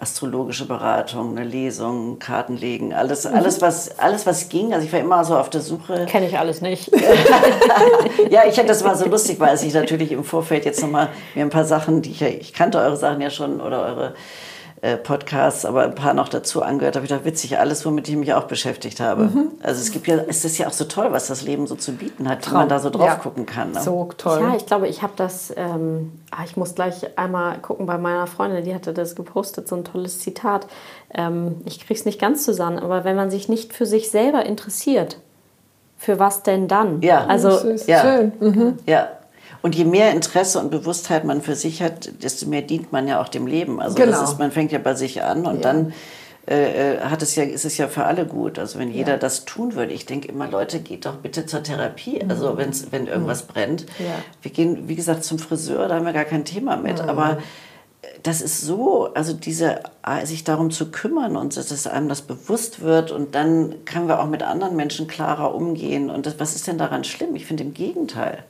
astrologische Beratung, eine Lesung, Karten legen, alles, mhm. alles, was, alles, was ging. Also ich war immer so auf der Suche. Kenne ich alles nicht. ja, ich hätte das mal so lustig, weil ich natürlich im Vorfeld jetzt nochmal mir ein paar Sachen, die ich ich kannte eure Sachen ja schon oder eure äh, Podcasts, aber ein paar noch dazu angehört, habe ich gedacht, witzig, alles, womit ich mich auch beschäftigt habe. Mhm. Also es gibt ja, es ist ja auch so toll, was das Leben so zu bieten hat, Traum. wenn man da so drauf ja. gucken kann. Ne? So toll. Ja, ich glaube, ich habe das, ähm, ah, ich muss gleich einmal gucken bei meiner Freundin, die hatte das gepostet, so ein tolles Zitat. Ähm, ich kriege es nicht ganz zusammen, aber wenn man sich nicht für sich selber interessiert, für was denn dann? Ja, also das ist ja. schön. Mhm. Ja, und je mehr Interesse und Bewusstheit man für sich hat, desto mehr dient man ja auch dem Leben. Also genau. ist, man fängt ja bei sich an und ja. dann äh, äh, hat es ja, ist es ja für alle gut. Also wenn jeder ja. das tun würde, ich denke immer, Leute, geht doch bitte zur Therapie. Mhm. Also wenn's, wenn irgendwas mhm. brennt. Ja. Wir gehen, wie gesagt, zum Friseur, da haben wir gar kein Thema mit. Mhm. Aber das ist so, also diese, sich darum zu kümmern und dass einem das bewusst wird und dann können wir auch mit anderen Menschen klarer umgehen. Und das, was ist denn daran schlimm? Ich finde im Gegenteil.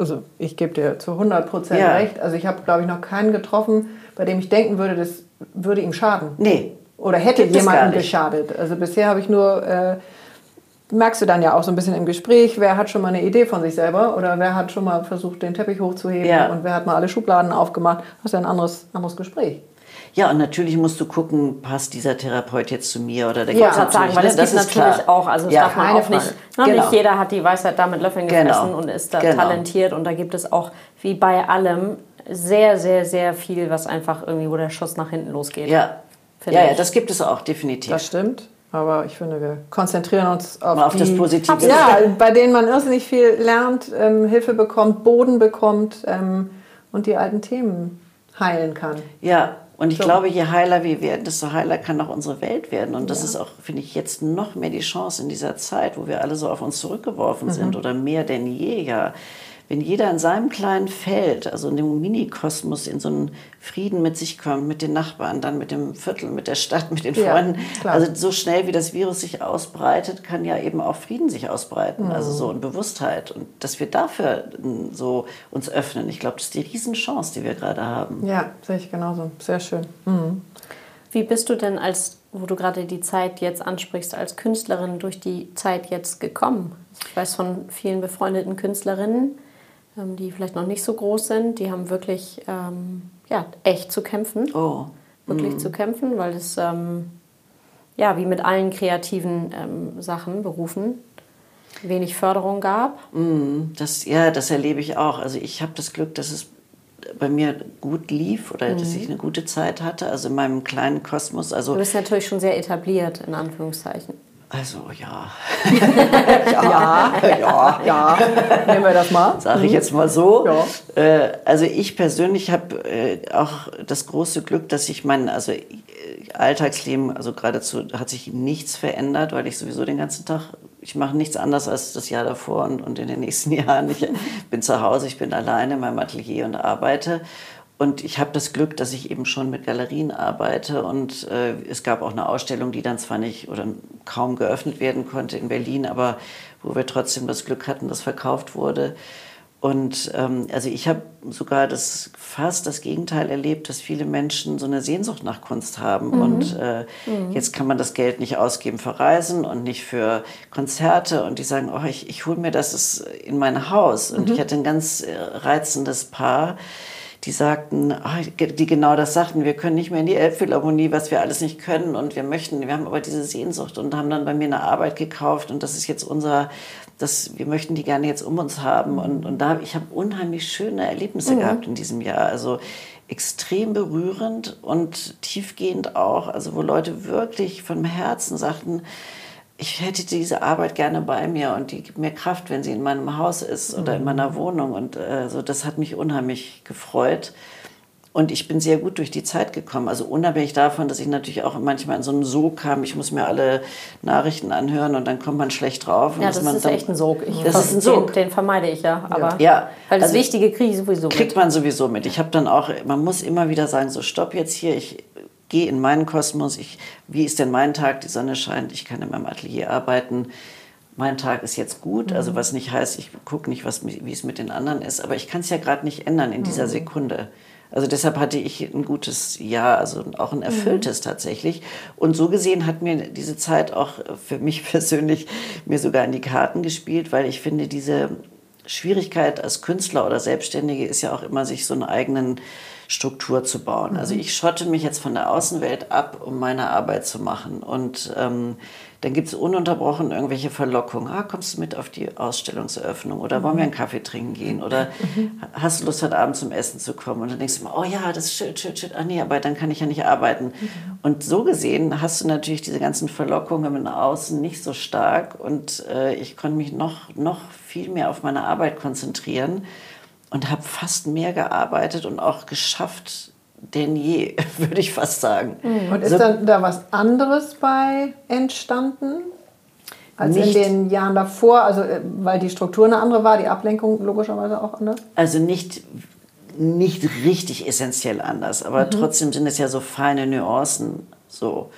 Also ich gebe dir zu 100 Prozent ja. recht. Also ich habe, glaube ich, noch keinen getroffen, bei dem ich denken würde, das würde ihm schaden. Nee. Oder hätte jemandem geschadet. Also bisher habe ich nur, äh, merkst du dann ja auch so ein bisschen im Gespräch, wer hat schon mal eine Idee von sich selber oder wer hat schon mal versucht, den Teppich hochzuheben ja. und wer hat mal alle Schubladen aufgemacht. Das ist ja ein anderes, anderes Gespräch. Ja, und natürlich musst du gucken, passt dieser Therapeut jetzt zu mir oder der Ja, sagen, weil das, das gibt natürlich klar. auch, also das ja, darf man auch nicht, ne, genau. nicht jeder hat die Weisheit da mit Löffeln gefressen genau. und ist da genau. talentiert und da gibt es auch, wie bei allem, sehr, sehr, sehr viel, was einfach irgendwie, wo der Schuss nach hinten losgeht. Ja, ja, ja, das gibt es auch, definitiv. Das stimmt. Aber ich finde, wir konzentrieren uns auf, auf die, das Positive. Ja, bei denen man irrsinnig viel lernt, ähm, Hilfe bekommt, Boden bekommt ähm, und die alten Themen heilen kann. Ja, und ich so. glaube, je heiler wir werden, desto heiler kann auch unsere Welt werden. Und das ja. ist auch, finde ich, jetzt noch mehr die Chance in dieser Zeit, wo wir alle so auf uns zurückgeworfen mhm. sind oder mehr denn je, ja wenn jeder in seinem kleinen Feld, also in dem Minikosmos, in so einen Frieden mit sich kommt, mit den Nachbarn, dann mit dem Viertel, mit der Stadt, mit den Freunden. Ja, also so schnell wie das Virus sich ausbreitet, kann ja eben auch Frieden sich ausbreiten. Mhm. Also so eine Bewusstheit. Und dass wir dafür so uns öffnen, ich glaube, das ist die Riesenchance, die wir gerade haben. Ja, sehe ich genauso. Sehr schön. Mhm. Wie bist du denn als, wo du gerade die Zeit jetzt ansprichst, als Künstlerin durch die Zeit jetzt gekommen? Ich weiß von vielen befreundeten Künstlerinnen, die vielleicht noch nicht so groß sind, die haben wirklich ähm, ja, echt zu kämpfen. Oh. Wirklich mm. zu kämpfen, weil es ähm, ja wie mit allen kreativen ähm, Sachen, Berufen, wenig Förderung gab. Mm, das, ja, das erlebe ich auch. Also ich habe das Glück, dass es bei mir gut lief oder mhm. dass ich eine gute Zeit hatte, also in meinem kleinen Kosmos. Also du bist natürlich schon sehr etabliert, in Anführungszeichen. Also ja. ja. ja, ja, Nehmen wir das mal. Sage ich mhm. jetzt mal so. Ja. Äh, also ich persönlich habe äh, auch das große Glück, dass ich mein also äh, Alltagsleben, also geradezu hat sich nichts verändert, weil ich sowieso den ganzen Tag, ich mache nichts anderes als das Jahr davor und, und in den nächsten Jahren. Ich bin zu Hause, ich bin alleine in meinem Atelier und arbeite. Und ich habe das Glück, dass ich eben schon mit Galerien arbeite. Und äh, es gab auch eine Ausstellung, die dann zwar nicht oder kaum geöffnet werden konnte in Berlin, aber wo wir trotzdem das Glück hatten, dass verkauft wurde. Und ähm, also ich habe sogar das fast das Gegenteil erlebt, dass viele Menschen so eine Sehnsucht nach Kunst haben. Mhm. Und äh, mhm. jetzt kann man das Geld nicht ausgeben für Reisen und nicht für Konzerte. Und die sagen, oh, ich, ich hole mir das in mein Haus. Und mhm. ich hatte ein ganz äh, reizendes Paar, die sagten, ah, die genau das sagten, wir können nicht mehr in die Elbphilharmonie, was wir alles nicht können und wir möchten, wir haben aber diese Sehnsucht und haben dann bei mir eine Arbeit gekauft und das ist jetzt unser, das, wir möchten die gerne jetzt um uns haben. Und, und da, ich habe unheimlich schöne Erlebnisse mhm. gehabt in diesem Jahr, also extrem berührend und tiefgehend auch, also wo Leute wirklich von Herzen sagten, ich hätte diese Arbeit gerne bei mir und die gibt mir Kraft, wenn sie in meinem Haus ist oder in mhm. meiner Wohnung. Und äh, so, das hat mich unheimlich gefreut. Und ich bin sehr gut durch die Zeit gekommen. Also unabhängig davon, dass ich natürlich auch manchmal in so einen Sog kam. Ich muss mir alle Nachrichten anhören und dann kommt man schlecht drauf. Ja, das ist dann, echt ein Sog. Ich das ist ein Sog. Den, den, vermeide ich ja. Aber ja. Weil das also Wichtige kriege ich sowieso mit. Kriegt man sowieso mit. Ich habe dann auch, man muss immer wieder sagen, so stopp jetzt hier. Ich gehe in meinen Kosmos. Ich, wie ist denn mein Tag? Die Sonne scheint. Ich kann in meinem Atelier arbeiten mein Tag ist jetzt gut, also mhm. was nicht heißt, ich gucke nicht, was, wie es mit den anderen ist, aber ich kann es ja gerade nicht ändern in dieser mhm. Sekunde. Also deshalb hatte ich ein gutes Jahr, also auch ein erfülltes mhm. tatsächlich. Und so gesehen hat mir diese Zeit auch für mich persönlich mir sogar in die Karten gespielt, weil ich finde, diese Schwierigkeit als Künstler oder Selbstständige ist ja auch immer, sich so einen eigenen Struktur zu bauen. Also mhm. ich schotte mich jetzt von der Außenwelt ab, um meine Arbeit zu machen. Und ähm, dann gibt es ununterbrochen irgendwelche Verlockungen. Ah, kommst du mit auf die Ausstellungseröffnung? Oder wollen wir einen Kaffee trinken gehen? Oder hast du Lust, heute Abend zum Essen zu kommen? Und dann denkst du immer, oh ja, das ist schön, schön, schön. Ah nee, aber dann kann ich ja nicht arbeiten. Und so gesehen hast du natürlich diese ganzen Verlockungen im Außen nicht so stark. Und äh, ich konnte mich noch, noch viel mehr auf meine Arbeit konzentrieren und habe fast mehr gearbeitet und auch geschafft, denn je, würde ich fast sagen. Mhm. Und ist so, dann da was anderes bei entstanden? Als nicht, in den Jahren davor, also äh, weil die Struktur eine andere war, die Ablenkung logischerweise auch anders? Also nicht, nicht richtig essentiell anders, aber mhm. trotzdem sind es ja so feine Nuancen. So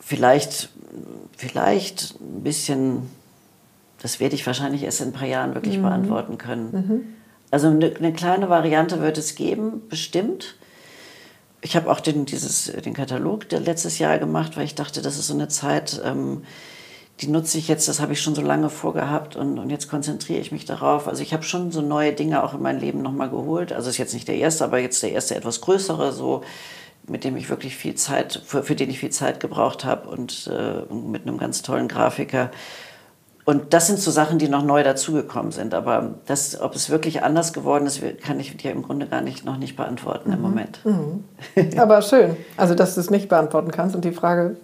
vielleicht, vielleicht ein bisschen, das werde ich wahrscheinlich erst in ein paar Jahren wirklich mhm. beantworten können. Mhm. Also eine, eine, kleine Variante wird es geben, bestimmt. Ich habe auch den, dieses, den Katalog letztes Jahr gemacht, weil ich dachte, das ist so eine Zeit, ähm, die nutze ich jetzt, das habe ich schon so lange vorgehabt und, und jetzt konzentriere ich mich darauf. Also ich habe schon so neue Dinge auch in mein Leben nochmal geholt. Also ist jetzt nicht der erste, aber jetzt der erste etwas größere, so mit dem ich wirklich viel Zeit, für, für den ich viel Zeit gebraucht habe und äh, mit einem ganz tollen Grafiker. Und das sind so Sachen, die noch neu dazugekommen sind. Aber das, ob es wirklich anders geworden ist, kann ich dir im Grunde gar nicht, noch nicht beantworten mhm. im Moment. Mhm. Aber schön, also dass du es nicht beantworten kannst. Und die Frage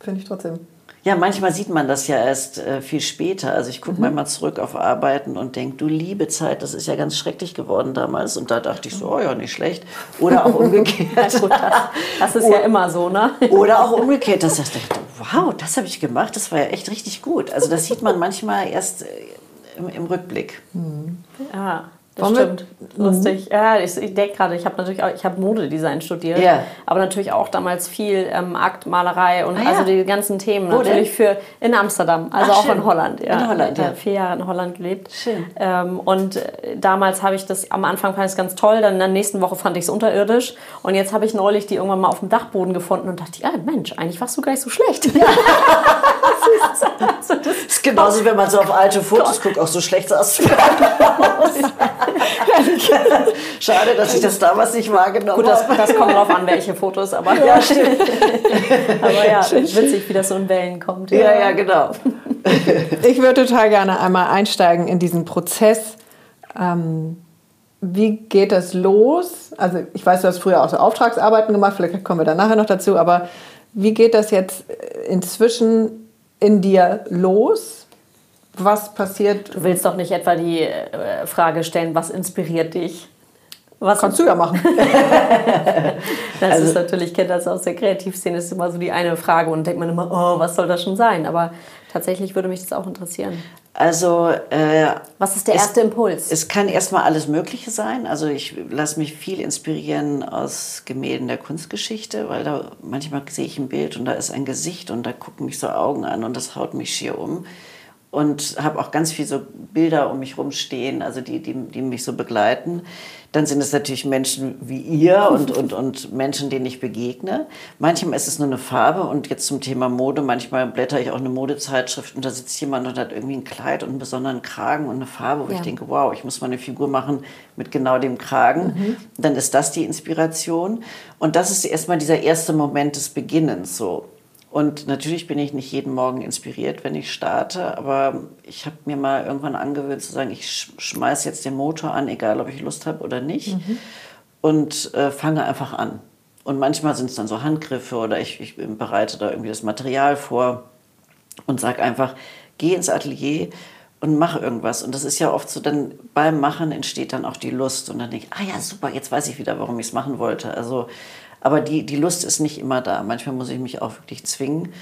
finde ich trotzdem ja, manchmal sieht man das ja erst äh, viel später. Also ich gucke mhm. manchmal zurück auf Arbeiten und denke, du liebe Zeit, das ist ja ganz schrecklich geworden damals. Und da dachte ich so, oh ja, nicht schlecht. Oder auch umgekehrt. das, das, ist ja immer so, ne? Oder auch umgekehrt, dass ich dachte, wow, das habe ich gemacht, das war ja echt richtig gut. Also das sieht man manchmal erst äh, im, im Rückblick. Mhm. Ja. Das stimmt. Lustig. Mhm. Ja, ich, ich denke gerade, ich habe natürlich auch, ich habe Modedesign studiert, yeah. aber natürlich auch damals viel ähm, Aktmalerei und ah, also die ganzen Themen Wo natürlich denn? für in Amsterdam, also Ach, auch schön. in Holland. Ja. In Holland, ja. Vier Jahre in Holland gelebt. Schön. Ähm, und äh, damals habe ich das, am Anfang fand ich es ganz toll, dann in der nächsten Woche fand ich es unterirdisch und jetzt habe ich neulich die irgendwann mal auf dem Dachboden gefunden und dachte, ja Mensch, eigentlich warst du gar nicht so schlecht. Ja. das, ist genauso, wenn man so auf alte Fotos guckt, auch so schlecht sahst du aus. Schade, dass ich das damals nicht wahrgenommen Gut, das, das kommt drauf an, welche Fotos, aber ja, stimmt. aber ja, witzig, wie das so in Wellen kommt. Ja, ja, ja genau. ich würde total gerne einmal einsteigen in diesen Prozess. Ähm, wie geht das los? Also ich weiß, du hast früher auch so Auftragsarbeiten gemacht, vielleicht kommen wir da nachher noch dazu, aber wie geht das jetzt inzwischen in dir los? Was passiert. Du willst doch nicht etwa die äh, Frage stellen, was inspiriert dich? Was kannst du ja machen. das also, ist natürlich, kennt das aus der Kreativszene, ist immer so die eine Frage und denkt man immer, oh, was soll das schon sein? Aber tatsächlich würde mich das auch interessieren. Also, äh, was ist der erste es, Impuls? Es kann erstmal alles Mögliche sein. Also, ich lasse mich viel inspirieren aus Gemälden der Kunstgeschichte, weil da manchmal sehe ich ein Bild und da ist ein Gesicht und da gucken mich so Augen an und das haut mich schier um und habe auch ganz viel so Bilder um mich rumstehen, also die, die, die mich so begleiten. Dann sind es natürlich Menschen wie ihr und, und, und Menschen, denen ich begegne. Manchmal ist es nur eine Farbe und jetzt zum Thema Mode, manchmal blätter ich auch eine Modezeitschrift und da sitzt jemand und hat irgendwie ein Kleid und einen besonderen Kragen und eine Farbe, wo ja. ich denke, wow, ich muss mal eine Figur machen mit genau dem Kragen. Mhm. Dann ist das die Inspiration. Und das ist erstmal dieser erste Moment des Beginnens so. Und natürlich bin ich nicht jeden Morgen inspiriert, wenn ich starte, aber ich habe mir mal irgendwann angewöhnt zu sagen, ich schmeiße jetzt den Motor an, egal ob ich Lust habe oder nicht, mhm. und äh, fange einfach an. Und manchmal sind es dann so Handgriffe oder ich, ich bereite da irgendwie das Material vor und sage einfach, geh ins Atelier und mache irgendwas. Und das ist ja oft so, dann beim Machen entsteht dann auch die Lust. Und dann denke ich, ah ja, super, jetzt weiß ich wieder, warum ich es machen wollte. Also, aber die, die Lust ist nicht immer da. Manchmal muss ich mich auch wirklich zwingen.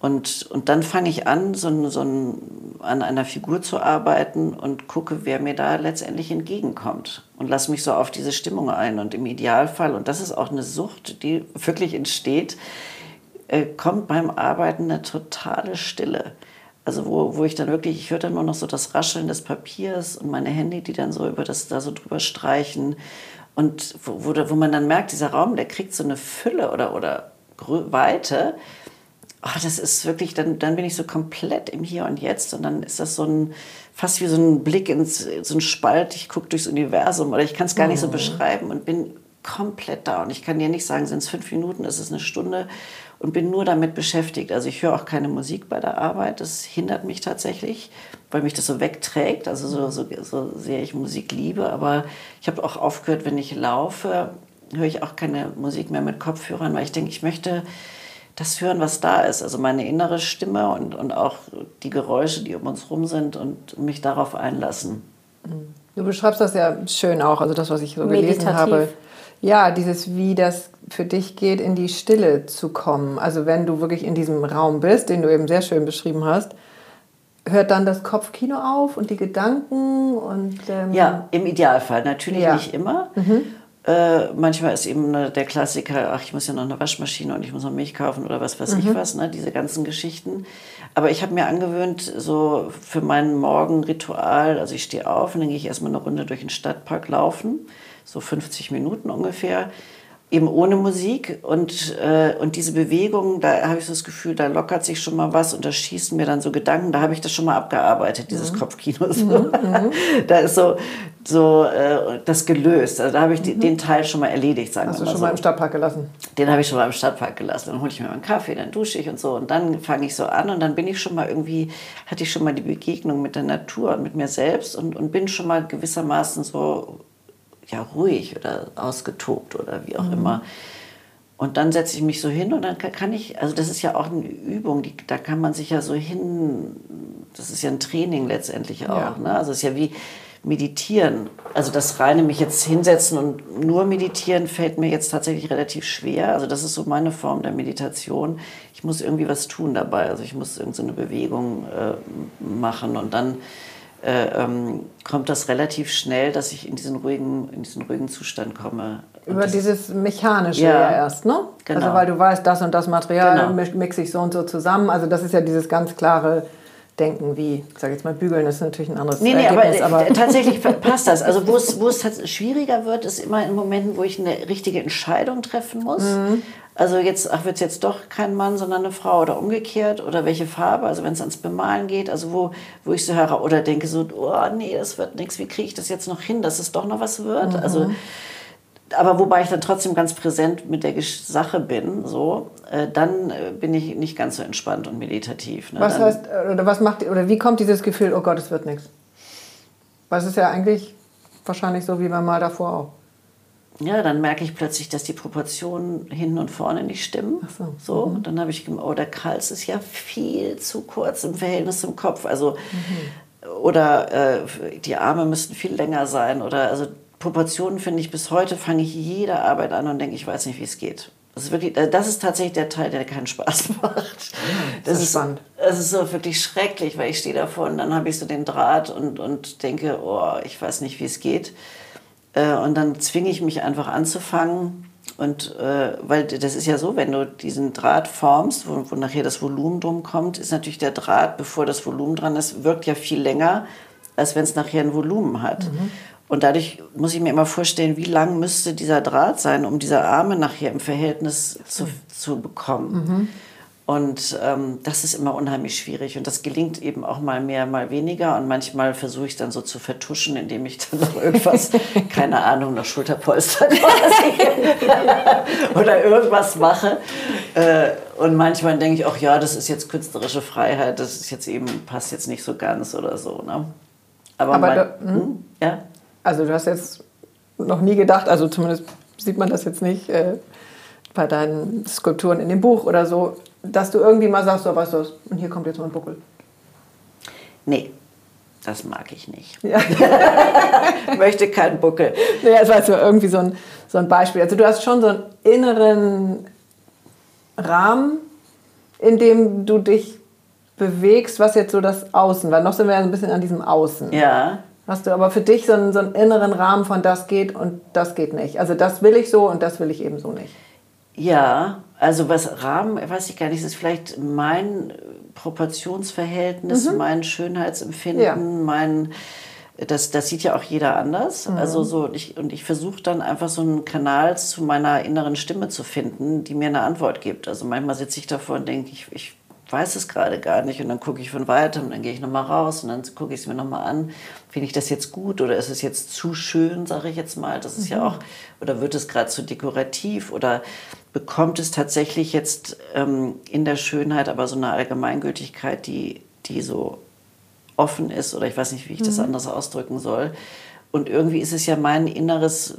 Und, und dann fange ich an, so, so an einer Figur zu arbeiten und gucke, wer mir da letztendlich entgegenkommt. Und lasse mich so auf diese Stimmung ein. Und im Idealfall, und das ist auch eine Sucht, die wirklich entsteht, äh, kommt beim Arbeiten eine totale Stille. Also wo, wo ich dann wirklich, ich höre dann nur noch so das Rascheln des Papiers und meine Hände, die dann so über das da so drüber streichen. Und wo, wo, wo man dann merkt, dieser Raum, der kriegt so eine Fülle oder, oder Weite. Oh, das ist wirklich, dann, dann bin ich so komplett im Hier und Jetzt und dann ist das so ein, fast wie so ein Blick ins, so ein Spalt, ich gucke durchs Universum oder ich kann es gar nicht so mhm. beschreiben und bin komplett da. Und ich kann dir nicht sagen, sind es fünf Minuten, ist es eine Stunde und bin nur damit beschäftigt. Also ich höre auch keine Musik bei der Arbeit, das hindert mich tatsächlich, weil mich das so wegträgt, also so, so, so sehr ich Musik liebe, aber ich habe auch aufgehört, wenn ich laufe, höre ich auch keine Musik mehr mit Kopfhörern, weil ich denke, ich möchte das hören, was da ist. Also meine innere Stimme und, und auch die Geräusche, die um uns rum sind und mich darauf einlassen. Du beschreibst das ja schön auch, also das, was ich so gelesen habe. Ja, dieses, wie das für dich geht, in die Stille zu kommen. Also wenn du wirklich in diesem Raum bist, den du eben sehr schön beschrieben hast, hört dann das Kopfkino auf und die Gedanken und ähm ja im Idealfall natürlich ja. nicht immer mhm. Äh, manchmal ist eben ne, der Klassiker, ach, ich muss ja noch eine Waschmaschine und ich muss noch Milch kaufen oder was weiß mhm. ich was, ne, diese ganzen Geschichten. Aber ich habe mir angewöhnt, so für mein Morgenritual, also ich stehe auf und dann gehe ich erstmal eine Runde durch den Stadtpark laufen, so 50 Minuten ungefähr eben ohne Musik und, äh, und diese Bewegung, da habe ich so das Gefühl, da lockert sich schon mal was und da schießen mir dann so Gedanken, da habe ich das schon mal abgearbeitet, dieses mhm. Kopfkino. So. Mhm. mhm. da ist so, so äh, das gelöst, also da habe ich mhm. den Teil schon mal erledigt, sagen Hast wir mal. Hast du schon so. mal im Stadtpark gelassen? Den habe ich schon mal im Stadtpark gelassen, dann hole ich mir mal einen Kaffee, dann dusche ich und so und dann fange ich so an und dann bin ich schon mal irgendwie, hatte ich schon mal die Begegnung mit der Natur und mit mir selbst und, und bin schon mal gewissermaßen so ja ruhig oder ausgetobt oder wie auch mhm. immer. Und dann setze ich mich so hin und dann kann ich, also das ist ja auch eine Übung, die, da kann man sich ja so hin, das ist ja ein Training letztendlich auch. Ja. Ne? Also es ist ja wie meditieren. Also das reine mich jetzt hinsetzen und nur meditieren fällt mir jetzt tatsächlich relativ schwer. Also das ist so meine Form der Meditation. Ich muss irgendwie was tun dabei. Also ich muss irgendeine so Bewegung äh, machen und dann äh, ähm, kommt das relativ schnell, dass ich in diesen ruhigen, in diesen ruhigen Zustand komme. Über das, dieses Mechanische ja, ja, erst, ne? Genau. Also weil du weißt, das und das Material genau. mixe ich so und so zusammen. Also das ist ja dieses ganz klare Denken, wie, ich sage jetzt mal, bügeln ist natürlich ein anderes nee, nee, Ergebnis. Aber, aber tatsächlich passt das. Also wo es, wo es schwieriger wird, ist immer in Momenten, wo ich eine richtige Entscheidung treffen muss. Mhm. Also jetzt, ach, wird es jetzt doch kein Mann, sondern eine Frau oder umgekehrt oder welche Farbe, also wenn es ans Bemalen geht, also wo, wo ich so höre oder denke so, oh nee, das wird nichts, wie kriege ich das jetzt noch hin, dass es doch noch was wird. Mhm. Also, aber wobei ich dann trotzdem ganz präsent mit der Sache bin, so, äh, dann äh, bin ich nicht ganz so entspannt und meditativ. Ne? Was dann, heißt, oder was macht, oder wie kommt dieses Gefühl, oh Gott, es wird nichts? Weil es ist ja eigentlich wahrscheinlich so wie beim Mal davor auch ja, dann merke ich plötzlich, dass die Proportionen hinten und vorne nicht stimmen. Ach so. so. Mhm. Und dann habe ich gedacht, oh, der Hals ist ja viel zu kurz im Verhältnis zum Kopf. Also, mhm. oder äh, die Arme müssten viel länger sein. Oder also Proportionen finde ich bis heute, fange ich jede Arbeit an und denke, ich weiß nicht, wie es geht. Das ist, wirklich, äh, das ist tatsächlich der Teil, der keinen Spaß macht. Das, das ist spannend. Das ist so wirklich schrecklich, weil ich stehe davor und dann habe ich so den Draht und, und denke, oh, ich weiß nicht, wie es geht. Äh, und dann zwinge ich mich einfach anzufangen. Und äh, weil das ist ja so, wenn du diesen Draht formst, wo, wo nachher das Volumen drum kommt, ist natürlich der Draht, bevor das Volumen dran ist, wirkt ja viel länger, als wenn es nachher ein Volumen hat. Mhm. Und dadurch muss ich mir immer vorstellen, wie lang müsste dieser Draht sein, um diese Arme nachher im Verhältnis zu, zu bekommen. Mhm. Und ähm, das ist immer unheimlich schwierig. Und das gelingt eben auch mal mehr, mal weniger. Und manchmal versuche ich dann so zu vertuschen, indem ich dann noch irgendwas, keine Ahnung, noch Schulterpolster oder irgendwas mache. Äh, und manchmal denke ich auch, ja, das ist jetzt künstlerische Freiheit, das ist jetzt eben, passt jetzt nicht so ganz oder so. Ne? Aber, Aber mein, du, hm? hm? ja? Also du hast jetzt noch nie gedacht, also zumindest sieht man das jetzt nicht äh, bei deinen Skulpturen in dem Buch oder so, dass du irgendwie mal sagst, so weißt du was, und hier kommt jetzt mal ein Buckel. Nee. das mag ich nicht. Ja. Möchte keinen Buckel. Naja, es war so irgendwie so ein, so ein Beispiel. Also du hast schon so einen inneren Rahmen, in dem du dich bewegst, was jetzt so das Außen, weil noch sind wir ja ein bisschen an diesem Außen. Ja. Hast du aber für dich so einen, so einen inneren Rahmen von das geht und das geht nicht. Also das will ich so und das will ich eben so nicht. Ja, also was Rahmen, weiß ich gar nicht, ist vielleicht mein Proportionsverhältnis, mhm. mein Schönheitsempfinden, ja. mein das, das sieht ja auch jeder anders. Mhm. Also so, ich, und ich versuche dann einfach so einen Kanal zu meiner inneren Stimme zu finden, die mir eine Antwort gibt. Also manchmal sitze ich davor und denke, ich, ich weiß es gerade gar nicht. Und dann gucke ich von weitem und dann gehe ich nochmal raus und dann gucke ich es mir nochmal an. Finde ich das jetzt gut oder ist es jetzt zu schön, sage ich jetzt mal. Das ist mhm. ja auch, oder wird es gerade zu dekorativ oder bekommt es tatsächlich jetzt ähm, in der Schönheit aber so eine Allgemeingültigkeit, die, die so offen ist oder ich weiß nicht, wie ich das mhm. anders ausdrücken soll. Und irgendwie ist es ja mein inneres,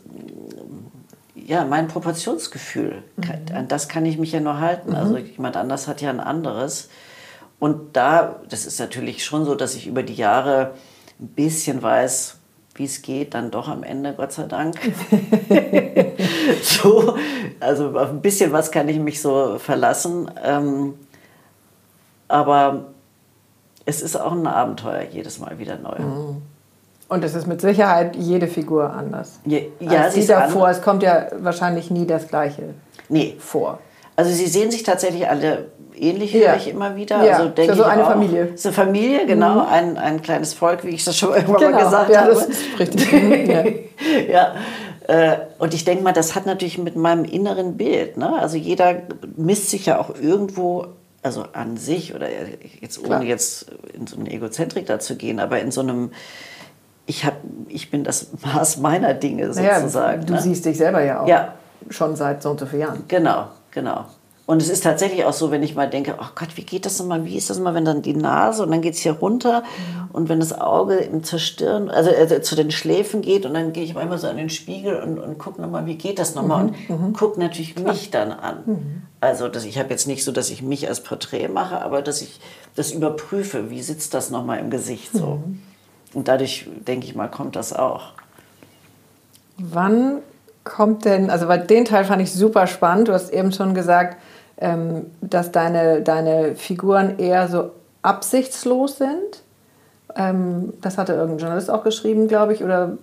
ja, mein Proportionsgefühl. Mhm. An das kann ich mich ja nur halten. Also mhm. Also jemand anders hat ja ein anderes. Und da, das ist natürlich schon so, dass ich über die Jahre ein bisschen weiß, wie es geht, dann doch am Ende, Gott sei Dank. so, also auf ein bisschen was kann ich mich so verlassen. Ähm, aber es ist auch ein Abenteuer jedes Mal wieder neu. Mhm. Und es ist mit Sicherheit jede Figur anders. Ja, ja sie davor. Es kommt ja wahrscheinlich nie das Gleiche nee. vor. Also sie sehen sich tatsächlich alle ähnlich, ja. höre ich immer wieder. Ja, also denke so eine auch, Familie. So eine Familie, genau. Mhm. Ein, ein kleines Volk, wie ich das schon irgendwann genau. mal gesagt ja, habe. Das ist richtig. Mhm, ja. ja. Äh, und ich denke mal, das hat natürlich mit meinem inneren Bild. Ne? Also jeder misst sich ja auch irgendwo also an sich oder jetzt ohne Klar. jetzt in so eine Egozentrik da zu gehen, aber in so einem ich hab, ich bin das Maß meiner Dinge sozusagen. Ja, du ne? siehst dich selber ja auch. Ja. Schon seit so und so vielen Jahren. Genau, genau. Und es ist tatsächlich auch so, wenn ich mal denke, oh Gott, wie geht das nochmal, wie ist das mal, wenn dann die Nase und dann geht es hier runter und wenn das Auge im Zerstirn, also, also, zu den Schläfen geht und dann gehe ich manchmal so an den Spiegel und, und gucke nochmal, wie geht das nochmal mhm. und mhm. gucke natürlich Klar. mich dann an. Mhm. Also dass ich habe jetzt nicht so, dass ich mich als Porträt mache, aber dass ich das überprüfe, wie sitzt das nochmal im Gesicht so. Mhm. Und dadurch, denke ich mal, kommt das auch. Wann kommt denn, also weil den Teil fand ich super spannend, du hast eben schon gesagt, ähm, dass deine, deine Figuren eher so absichtslos sind. Ähm, das hatte irgendein Journalist auch geschrieben, glaube ich, oder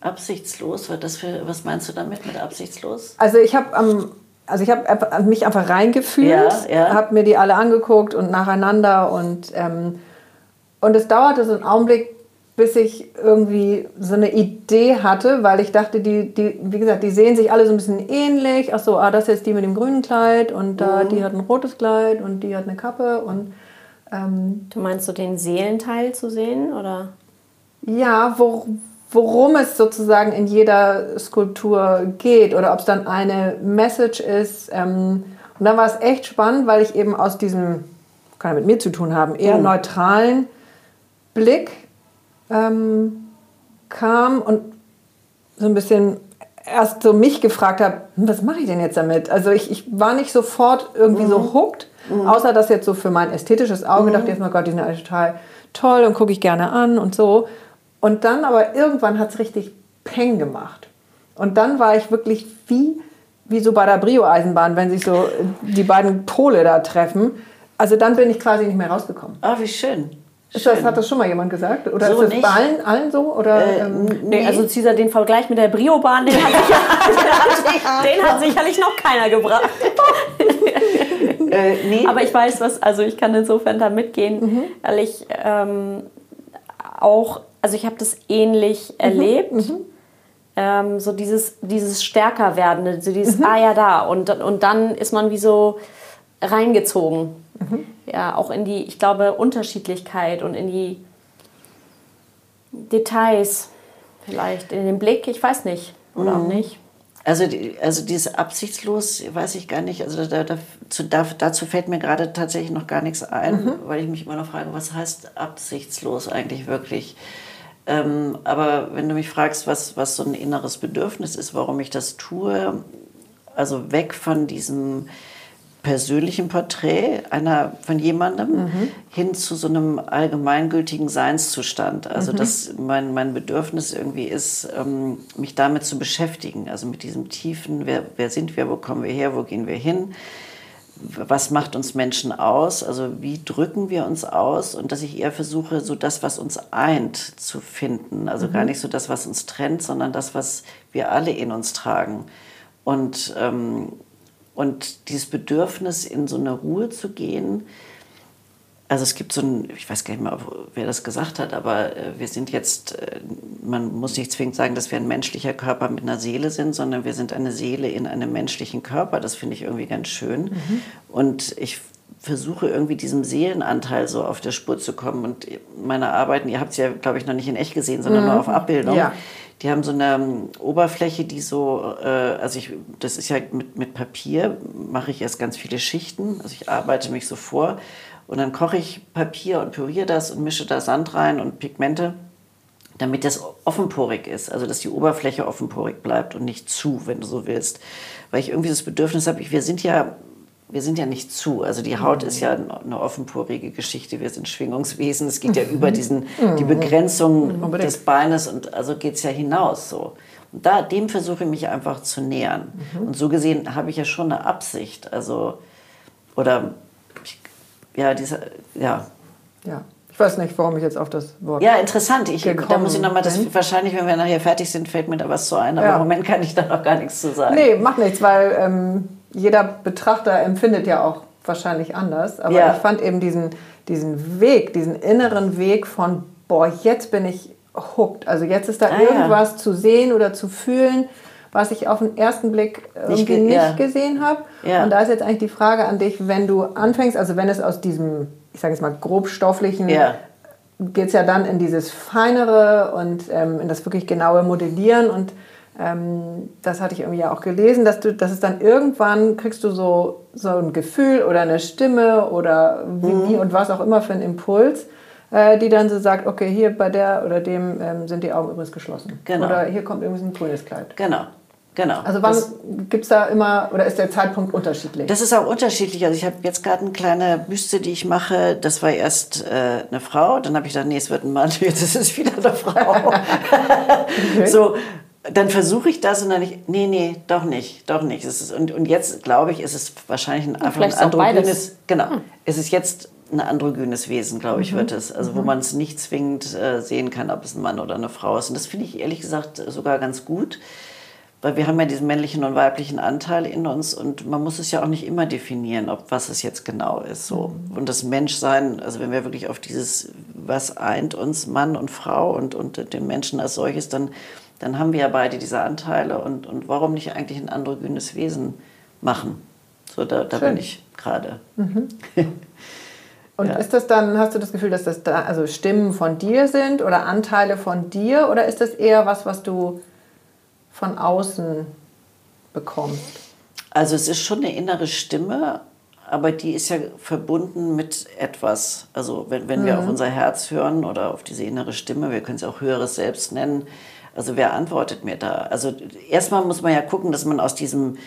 Absichtslos, für, was meinst du damit mit absichtslos? Also ich habe ähm, also ich habe mich einfach reingefühlt, ja, ja. habe mir die alle angeguckt und nacheinander und ähm, und es dauerte so einen Augenblick, bis ich irgendwie so eine Idee hatte, weil ich dachte, die, die, wie gesagt, die sehen sich alle so ein bisschen ähnlich. Ach so, ah, das ist jetzt die mit dem grünen Kleid und da mhm. die hat ein rotes Kleid und die hat eine Kappe und ähm, Du meinst so den Seelenteil zu sehen oder? Ja, wo, worum es sozusagen in jeder Skulptur geht oder ob es dann eine Message ist. Ähm, und dann war es echt spannend, weil ich eben aus diesem, kann ja mit mir zu tun haben, eher mhm. neutralen Blick ähm, kam und so ein bisschen erst so mich gefragt habe, hm, was mache ich denn jetzt damit? Also ich, ich war nicht sofort irgendwie mhm. so hooked, mhm. außer dass jetzt so für mein ästhetisches Auge mhm. dachte ich erstmal, Gott, die sind alle total toll und gucke ich gerne an und so. Und dann aber irgendwann hat es richtig Peng gemacht. Und dann war ich wirklich wie, wie so bei der Brio-Eisenbahn, wenn sich so die beiden Pole da treffen. Also dann bin ich quasi nicht mehr rausgekommen. Ah, wie schön. Das, hat das schon mal jemand gesagt? Oder so ist das bei allen, allen so? Oder, äh, ähm, nee, also Cesar, den Vergleich mit der Brio-Bahn, den, hat sicher, den hat sicherlich noch keiner gebracht. äh, nee. Aber ich weiß was, also ich kann insofern da mitgehen, mhm. weil ich ähm, auch, also ich habe das ähnlich mhm. erlebt. Mhm. Ähm, so dieses, dieses stärker werdende, so dieses, mhm. ah ja, da. Und, und dann ist man wie so reingezogen. Mhm. Ja, auch in die, ich glaube, Unterschiedlichkeit und in die Details vielleicht, in den Blick, ich weiß nicht. Oder mhm. auch nicht. Also, also dieses absichtslos, weiß ich gar nicht. Also da, da, zu, da, dazu fällt mir gerade tatsächlich noch gar nichts ein, mhm. weil ich mich immer noch frage, was heißt absichtslos eigentlich wirklich? Ähm, aber wenn du mich fragst, was, was so ein inneres Bedürfnis ist, warum ich das tue, also weg von diesem persönlichen Porträt einer von jemandem mhm. hin zu so einem allgemeingültigen Seinszustand. Also mhm. dass mein, mein Bedürfnis irgendwie ist, ähm, mich damit zu beschäftigen. Also mit diesem tiefen, wer, wer sind wir, wo kommen wir her, wo gehen wir hin? was macht uns Menschen aus, also wie drücken wir uns aus und dass ich eher versuche, so das, was uns eint, zu finden. Also mhm. gar nicht so das, was uns trennt, sondern das, was wir alle in uns tragen. Und, ähm, und dieses Bedürfnis, in so eine Ruhe zu gehen, also es gibt so ein, ich weiß gar nicht mehr, wer das gesagt hat, aber äh, wir sind jetzt, äh, man muss nicht zwingend sagen, dass wir ein menschlicher Körper mit einer Seele sind, sondern wir sind eine Seele in einem menschlichen Körper. Das finde ich irgendwie ganz schön. Mhm. Und ich versuche irgendwie diesem Seelenanteil so auf der Spur zu kommen. Und meine Arbeiten, ihr habt es ja, glaube ich, noch nicht in echt gesehen, sondern mhm. nur auf Abbildung. Ja. Die haben so eine um, Oberfläche, die so, äh, also ich, das ist ja mit, mit Papier, mache ich erst ganz viele Schichten. Also ich arbeite mich so vor und dann koche ich Papier und püriere das und mische da Sand rein und Pigmente, damit das offenporig ist. Also dass die Oberfläche offenporig bleibt und nicht zu, wenn du so willst. Weil ich irgendwie das Bedürfnis habe, wir sind ja wir sind ja nicht zu. Also die Haut ist ja eine offenporige Geschichte. Wir sind Schwingungswesen. Es geht ja mhm. über diesen, die mhm. Begrenzung Unbedingt. des Beines und also geht es ja hinaus so. Und da, dem versuche ich mich einfach zu nähern. Mhm. Und so gesehen habe ich ja schon eine Absicht. Also, oder ja, diese, ja. Ja. Ich weiß nicht, warum ich jetzt auf das Wort. Ja, interessant. Ich, da muss ich nochmal, das wahrscheinlich, wenn wir nachher fertig sind, fällt mir da was zu ein. Aber ja. im Moment kann ich da noch gar nichts zu sagen. Nee, macht nichts, weil ähm, jeder Betrachter empfindet ja auch wahrscheinlich anders. Aber ja. ich fand eben diesen, diesen Weg, diesen inneren Weg von, boah, jetzt bin ich hooked. Also jetzt ist da ah, irgendwas ja. zu sehen oder zu fühlen, was ich auf den ersten Blick irgendwie nicht, nicht ja. gesehen habe. Und da ist jetzt eigentlich die Frage an dich, wenn du anfängst, also wenn es aus diesem, ich sage jetzt mal, grobstofflichen, geht es ja dann in dieses Feinere und ähm, in das wirklich genaue Modellieren und das hatte ich irgendwie auch gelesen, dass du, dass es dann irgendwann kriegst du so, so ein Gefühl oder eine Stimme oder wie, mhm. wie und was auch immer für einen Impuls, äh, die dann so sagt, okay, hier bei der oder dem ähm, sind die Augen übrigens geschlossen. Genau. Oder hier kommt übrigens ein grünes Kleid. Genau. Genau. Also wann gibt es da immer, oder ist der Zeitpunkt unterschiedlich? Das ist auch unterschiedlich. Also ich habe jetzt gerade eine kleine Büste, die ich mache. Das war erst äh, eine Frau, dann habe ich gedacht, nee, es wird ein Mann, jetzt ist es wieder eine Frau. okay. So, dann versuche ich das und dann ich, nee, nee, doch nicht, doch nicht. Es ist, und, und jetzt glaube ich, ist es wahrscheinlich ein, einfach ein androgynes, genau, hm. es ist jetzt ein androgynes Wesen, glaube ich, mhm. wird es. Also wo mhm. man es nicht zwingend äh, sehen kann, ob es ein Mann oder eine Frau ist. Und das finde ich ehrlich gesagt sogar ganz gut weil wir haben ja diesen männlichen und weiblichen Anteil in uns und man muss es ja auch nicht immer definieren, ob was es jetzt genau ist. So. Mhm. Und das Menschsein, also wenn wir wirklich auf dieses, was eint uns Mann und Frau und, und den Menschen als solches, dann, dann haben wir ja beide diese Anteile und, und warum nicht eigentlich ein androgynes Wesen machen? So, da, da bin ich gerade. Mhm. Und ja. ist das dann, hast du das Gefühl, dass das da, also Stimmen von dir sind oder Anteile von dir oder ist das eher was, was du von außen bekommst? Also es ist schon eine innere Stimme, aber die ist ja verbunden mit etwas. Also wenn, wenn mhm. wir auf unser Herz hören oder auf diese innere Stimme, wir können es auch höheres Selbst nennen. Also wer antwortet mir da? Also erstmal muss man ja gucken, dass man aus diesem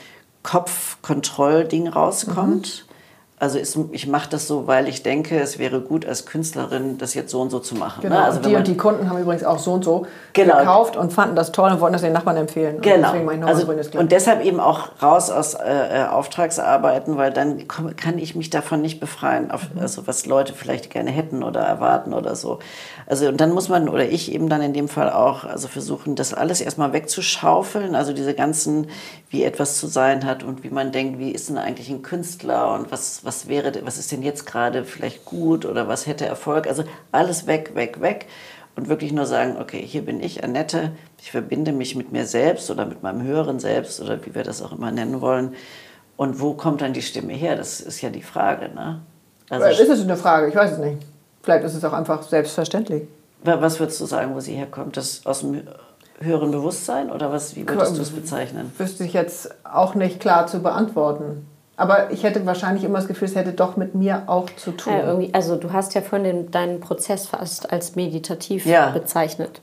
Kopfkontrollding rauskommt. Mhm. Also ist, ich mache das so, weil ich denke, es wäre gut als Künstlerin, das jetzt so und so zu machen. Ne? Genau. Ne? Also die und die Kunden haben übrigens auch so und so genau. gekauft und fanden das toll und wollten das den Nachbarn empfehlen. Genau. Und, also, und deshalb eben auch raus aus äh, äh, Auftragsarbeiten, weil dann komm, kann ich mich davon nicht befreien, auf, mhm. also was Leute vielleicht gerne hätten oder erwarten oder so. Also und dann muss man oder ich eben dann in dem Fall auch also versuchen, das alles erstmal wegzuschaufeln, also diese ganzen, wie etwas zu sein hat und wie man denkt, wie ist denn eigentlich ein Künstler und was, was wäre, was ist denn jetzt gerade vielleicht gut oder was hätte Erfolg. Also alles weg, weg, weg und wirklich nur sagen, okay, hier bin ich, Annette, ich verbinde mich mit mir selbst oder mit meinem höheren Selbst oder wie wir das auch immer nennen wollen. Und wo kommt dann die Stimme her? Das ist ja die Frage. Ne? Also, ist es eine Frage? Ich weiß es nicht. Vielleicht ist es auch einfach selbstverständlich. Was würdest du sagen, wo sie herkommt? Das aus dem höheren Bewusstsein oder was, wie würdest du es bezeichnen? Wüsste ich jetzt auch nicht klar zu beantworten. Aber ich hätte wahrscheinlich immer das Gefühl, es hätte doch mit mir auch zu tun. Ja, also du hast ja vorhin deinen Prozess fast als meditativ ja. bezeichnet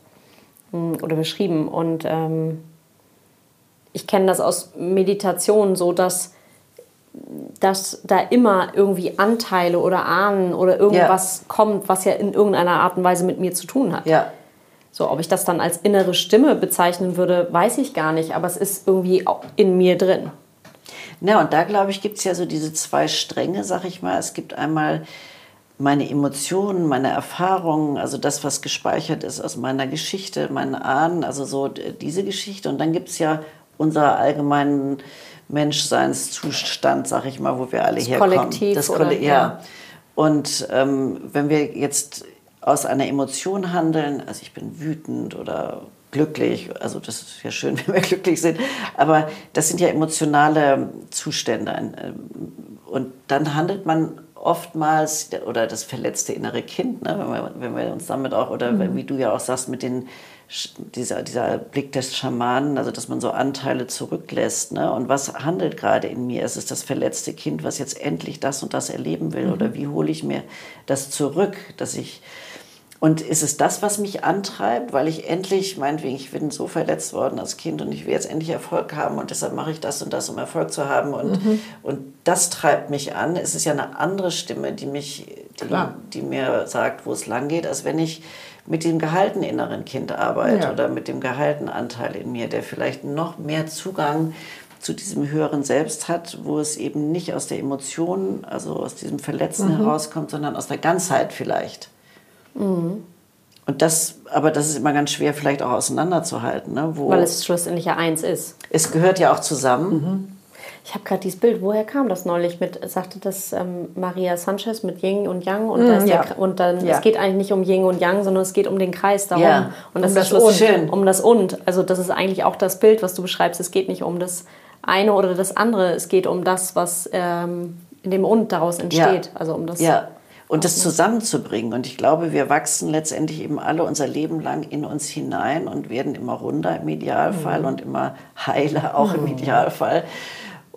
hm, oder beschrieben. Und ähm, ich kenne das aus Meditation so, dass dass da immer irgendwie Anteile oder Ahnen oder irgendwas ja. kommt, was ja in irgendeiner Art und Weise mit mir zu tun hat. Ja. So, ob ich das dann als innere Stimme bezeichnen würde, weiß ich gar nicht, aber es ist irgendwie in mir drin. Na, und da glaube ich, gibt es ja so diese zwei Stränge, sag ich mal. Es gibt einmal meine Emotionen, meine Erfahrungen, also das, was gespeichert ist aus meiner Geschichte, meinen Ahnen, also so diese Geschichte. Und dann gibt es ja unser allgemeinen Menschseinszustand, sag ich mal, wo wir alle das herkommen. Kollektiv das Kollektiv. Ja. ja. Und ähm, wenn wir jetzt aus einer Emotion handeln, also ich bin wütend oder glücklich, also das ist ja schön, wenn wir glücklich sind, aber das sind ja emotionale Zustände. Ähm, und dann handelt man oftmals, oder das verletzte innere Kind, ne, wenn, wir, wenn wir uns damit auch, oder mhm. wie du ja auch sagst, mit den, dieser, dieser Blick des Schamanen, also dass man so Anteile zurücklässt. Ne? Und was handelt gerade in mir? Ist es das verletzte Kind, was jetzt endlich das und das erleben will? Mhm. Oder wie hole ich mir das zurück, dass ich und ist es das, was mich antreibt, weil ich endlich, meinetwegen, ich bin so verletzt worden als Kind und ich will jetzt endlich Erfolg haben und deshalb mache ich das und das, um Erfolg zu haben. Und, mhm. und das treibt mich an. Es ist ja eine andere Stimme, die, mich, die, die, mir sagt, wo es lang geht, als wenn ich mit dem gehaltenen inneren Kind arbeite ja. oder mit dem gehaltenen Anteil in mir, der vielleicht noch mehr Zugang zu diesem höheren Selbst hat, wo es eben nicht aus der Emotion, also aus diesem Verletzten mhm. herauskommt, sondern aus der Ganzheit vielleicht. Mhm. Und das, aber das ist immer ganz schwer, vielleicht auch auseinanderzuhalten. Ne? Wo Weil es schlussendlich ja eins ist. Es gehört ja auch zusammen. Mhm. Ich habe gerade dieses Bild, woher kam das neulich mit, sagte das ähm, Maria Sanchez mit Yin und Yang und, mm, ja. der, und dann, ja. es geht eigentlich nicht um Yin und Yang, sondern es geht um den Kreis darum. Ja. Und das um ist das und. Schön. Um das Und. Also das ist eigentlich auch das Bild, was du beschreibst. Es geht nicht um das eine oder das andere, es geht um das, was ähm, in dem Und daraus entsteht. Also um das ja und das zusammenzubringen. Und ich glaube, wir wachsen letztendlich eben alle unser Leben lang in uns hinein und werden immer runder im Idealfall mhm. und immer heiler auch mhm. im Idealfall.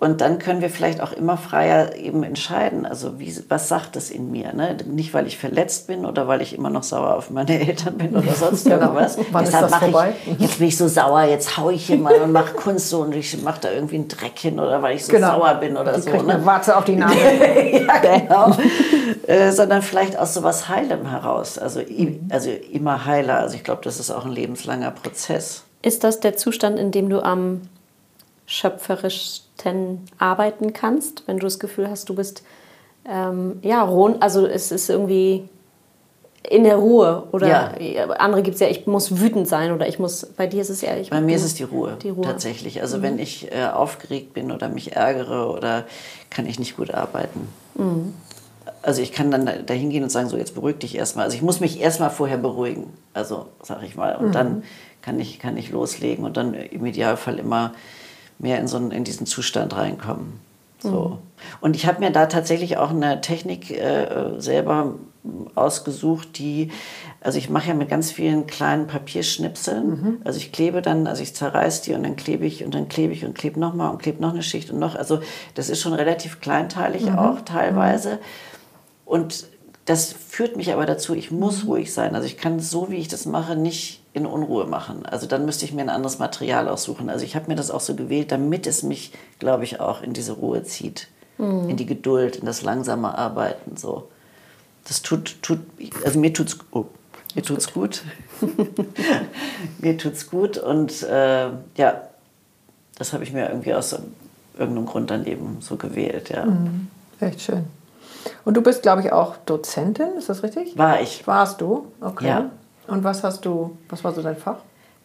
Und dann können wir vielleicht auch immer freier eben entscheiden, also wie, was sagt es in mir. Ne? Nicht, weil ich verletzt bin oder weil ich immer noch sauer auf meine Eltern bin oder sonst genau. irgendwas. Wann Deshalb ist das vorbei? Ich, jetzt bin ich so sauer, jetzt haue ich hier mal und mache Kunst so und ich mache da irgendwie einen Dreck hin oder weil ich so genau. sauer bin oder die so. Ne? Eine Warze auf die Nase. ja, genau. äh, sondern vielleicht aus so was Heilem heraus. Also, also immer heiler. Also ich glaube, das ist auch ein lebenslanger Prozess. Ist das der Zustand, in dem du am schöpferischsten arbeiten kannst, wenn du das Gefühl hast, du bist ähm, ja rund, also es ist irgendwie in der Ruhe oder ja. andere gibt es ja, ich muss wütend sein oder ich muss, bei dir ist es ja, Bei mir ist es die Ruhe, die Ruhe. tatsächlich. Also mhm. wenn ich äh, aufgeregt bin oder mich ärgere oder kann ich nicht gut arbeiten. Mhm. Also ich kann dann da hingehen und sagen, so jetzt beruhig dich erstmal. Also ich muss mich erstmal vorher beruhigen, also sag ich mal. Und mhm. dann kann ich, kann ich loslegen und dann im Idealfall immer mehr in, so einen, in diesen Zustand reinkommen. So. Mhm. Und ich habe mir da tatsächlich auch eine Technik äh, selber ausgesucht, die, also ich mache ja mit ganz vielen kleinen Papierschnipseln. Mhm. Also ich klebe dann, also ich zerreiße die und dann klebe ich und dann klebe ich und klebe nochmal und klebe noch eine Schicht und noch. Also das ist schon relativ kleinteilig mhm. auch teilweise. Und das führt mich aber dazu, ich muss mhm. ruhig sein. Also ich kann so, wie ich das mache, nicht in Unruhe machen. Also dann müsste ich mir ein anderes Material aussuchen. Also ich habe mir das auch so gewählt, damit es mich, glaube ich, auch in diese Ruhe zieht, mhm. in die Geduld, in das langsame Arbeiten. So, das tut, tut, also mir tut's, oh, mir tut's gut. mir tut's gut und äh, ja, das habe ich mir irgendwie aus irgendeinem Grund dann eben so gewählt. Ja. Mhm. Echt schön. Und du bist, glaube ich, auch Dozentin, ist das richtig? War ich. Warst du? Okay. Ja. Und was hast du, was war so dein Fach?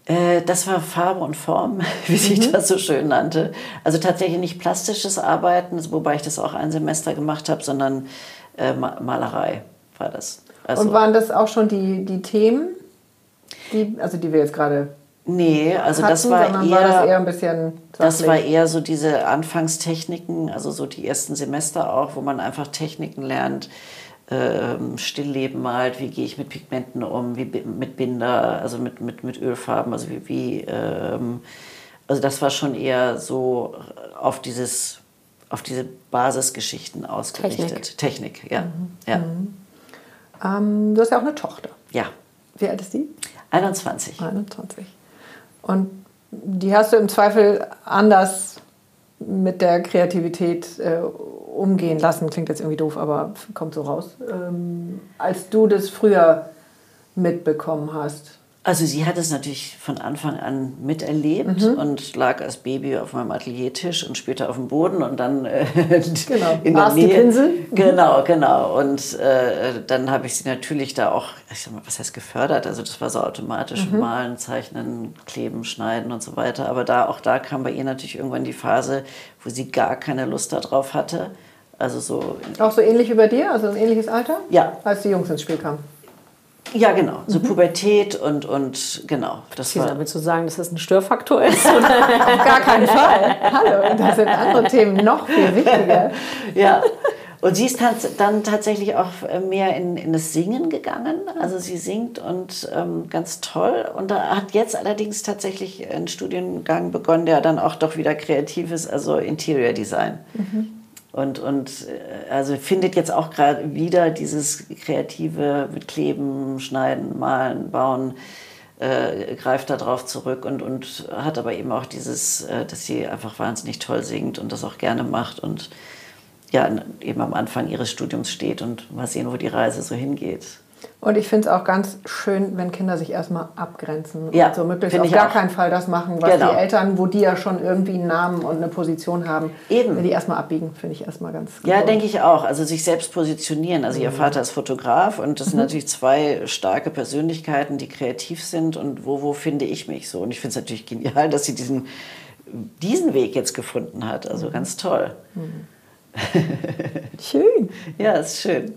Äh, das war Farbe und Form, wie sich mhm. das so schön nannte. Also tatsächlich nicht plastisches Arbeiten, wobei ich das auch ein Semester gemacht habe, sondern äh, Malerei war das. Also und waren das auch schon die, die Themen, die, also die wir jetzt gerade Nee, also hatten, das war eher, war das eher ein bisschen das war eher so diese Anfangstechniken, also so die ersten Semester auch, wo man einfach Techniken lernt, ähm, Stillleben malt, wie gehe ich mit Pigmenten um, wie mit Binder, also mit, mit, mit Ölfarben, also wie, wie ähm, also das war schon eher so auf dieses auf diese Basisgeschichten ausgerichtet. Technik, Technik ja. Mhm. ja. Mhm. Ähm, du hast ja auch eine Tochter. Ja. Wie alt ist die? 21. 21. Und die hast du im Zweifel anders mit der Kreativität äh, umgehen lassen. Klingt jetzt irgendwie doof, aber kommt so raus. Ähm, als du das früher mitbekommen hast? Also sie hat es natürlich von Anfang an miterlebt mhm. und lag als Baby auf meinem Ateliertisch und später auf dem Boden und dann äh, genau. in der Nähe. Die Pinsel? Mhm. Genau, genau. Und äh, dann habe ich sie natürlich da auch, ich sag mal, was heißt gefördert? Also das war so automatisch mhm. malen, zeichnen, kleben, schneiden und so weiter. Aber da auch da kam bei ihr natürlich irgendwann die Phase, wo sie gar keine Lust darauf hatte. Also so. Auch so ähnlich wie bei dir, also ein ähnliches Alter? Ja. Als die Jungs ins Spiel kamen. Ja, genau. So mhm. Pubertät und, und genau. Das Lisa, war willst du sagen, dass das ein Störfaktor ist? Auf gar keinen Fall. Hallo, da sind andere Themen noch viel wichtiger. Ja. Und sie ist dann tatsächlich auch mehr in, in das Singen gegangen. Also sie singt und ähm, ganz toll. Und da hat jetzt allerdings tatsächlich einen Studiengang begonnen, der dann auch doch wieder kreativ ist, also Interior Design. Mhm. Und, und äh, also findet jetzt auch gerade wieder dieses Kreative mit Kleben, Schneiden, Malen, Bauen, äh, greift darauf zurück und, und hat aber eben auch dieses, äh, dass sie einfach wahnsinnig toll singt und das auch gerne macht und ja, eben am Anfang ihres Studiums steht und mal sehen, wo die Reise so hingeht. Und ich finde es auch ganz schön, wenn Kinder sich erstmal abgrenzen ja, und so möglichst auf gar auch. keinen Fall das machen, was genau. die Eltern, wo die ja schon irgendwie einen Namen und eine Position haben, Eben. wenn die erstmal abbiegen, finde ich erstmal ganz gut. Ja, denke ich auch. Also sich selbst positionieren. Also mhm. ihr Vater ist Fotograf und das sind mhm. natürlich zwei starke Persönlichkeiten, die kreativ sind und wo, wo finde ich mich so. Und ich finde es natürlich genial, dass sie diesen, diesen Weg jetzt gefunden hat. Also mhm. ganz toll. Mhm. schön. Ja, ist schön.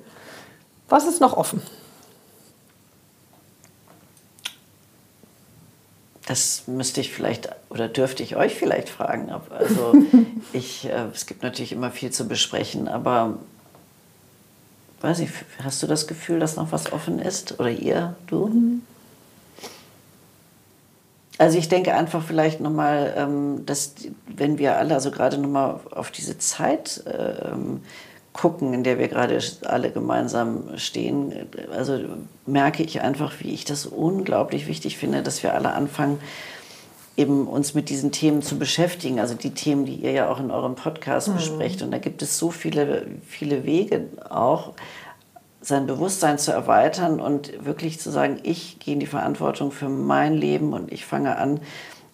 Was ist noch offen? Das müsste ich vielleicht oder dürfte ich euch vielleicht fragen. Also ich, äh, es gibt natürlich immer viel zu besprechen, aber weiß ich, hast du das Gefühl, dass noch was offen ist? Oder ihr, du? Mhm. Also ich denke einfach vielleicht nochmal, ähm, dass wenn wir alle, also gerade nochmal auf diese Zeit ähm, gucken, in der wir gerade alle gemeinsam stehen, also merke ich einfach, wie ich das unglaublich wichtig finde, dass wir alle anfangen, eben uns mit diesen Themen zu beschäftigen, also die Themen, die ihr ja auch in eurem Podcast mhm. besprecht. Und da gibt es so viele, viele Wege auch, sein Bewusstsein zu erweitern und wirklich zu sagen, ich gehe in die Verantwortung für mein Leben und ich fange an,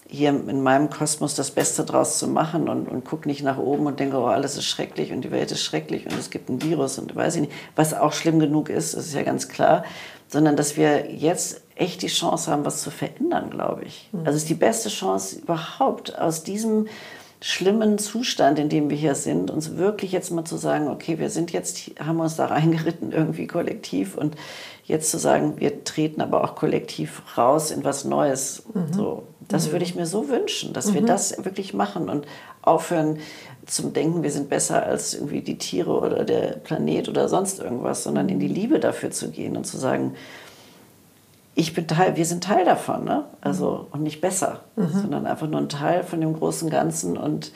hier in meinem Kosmos das Beste draus zu machen und, und gucke nicht nach oben und denke, oh, alles ist schrecklich und die Welt ist schrecklich und es gibt ein Virus und weiß ich nicht, was auch schlimm genug ist, das ist ja ganz klar, sondern dass wir jetzt echt die Chance haben, was zu verändern, glaube ich. Mhm. Also es ist die beste Chance überhaupt aus diesem schlimmen Zustand, in dem wir hier sind, uns wirklich jetzt mal zu sagen, okay, wir sind jetzt, haben uns da reingeritten irgendwie kollektiv und jetzt zu sagen, wir treten aber auch kollektiv raus in was Neues. Mhm. So, das mhm. würde ich mir so wünschen, dass mhm. wir das wirklich machen und aufhören zum Denken, wir sind besser als irgendwie die Tiere oder der Planet oder sonst irgendwas, sondern in die Liebe dafür zu gehen und zu sagen, ich bin Teil, wir sind Teil davon, ne? Also und nicht besser, mhm. sondern einfach nur ein Teil von dem großen Ganzen und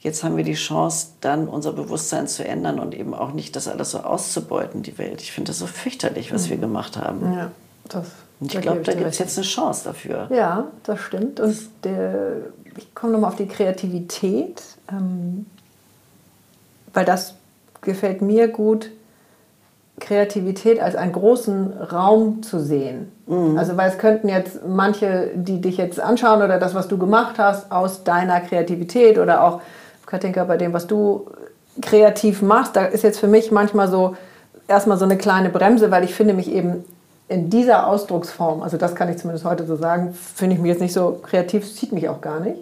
jetzt haben wir die Chance, dann unser Bewusstsein zu ändern und eben auch nicht das alles so auszubeuten, die Welt. Ich finde das so fürchterlich, was mhm. wir gemacht haben. Ja, das und ich glaube, da gibt es jetzt eine Chance dafür. Ja, das stimmt. Und der, ich komme nochmal auf die Kreativität, ähm, weil das gefällt mir gut, Kreativität als einen großen Raum zu sehen. Mhm. Also weil es könnten jetzt manche, die dich jetzt anschauen oder das, was du gemacht hast, aus deiner Kreativität oder auch Katinka bei dem, was du kreativ machst, da ist jetzt für mich manchmal so erstmal so eine kleine Bremse, weil ich finde mich eben in dieser Ausdrucksform, also das kann ich zumindest heute so sagen, finde ich mich jetzt nicht so kreativ, zieht mich auch gar nicht.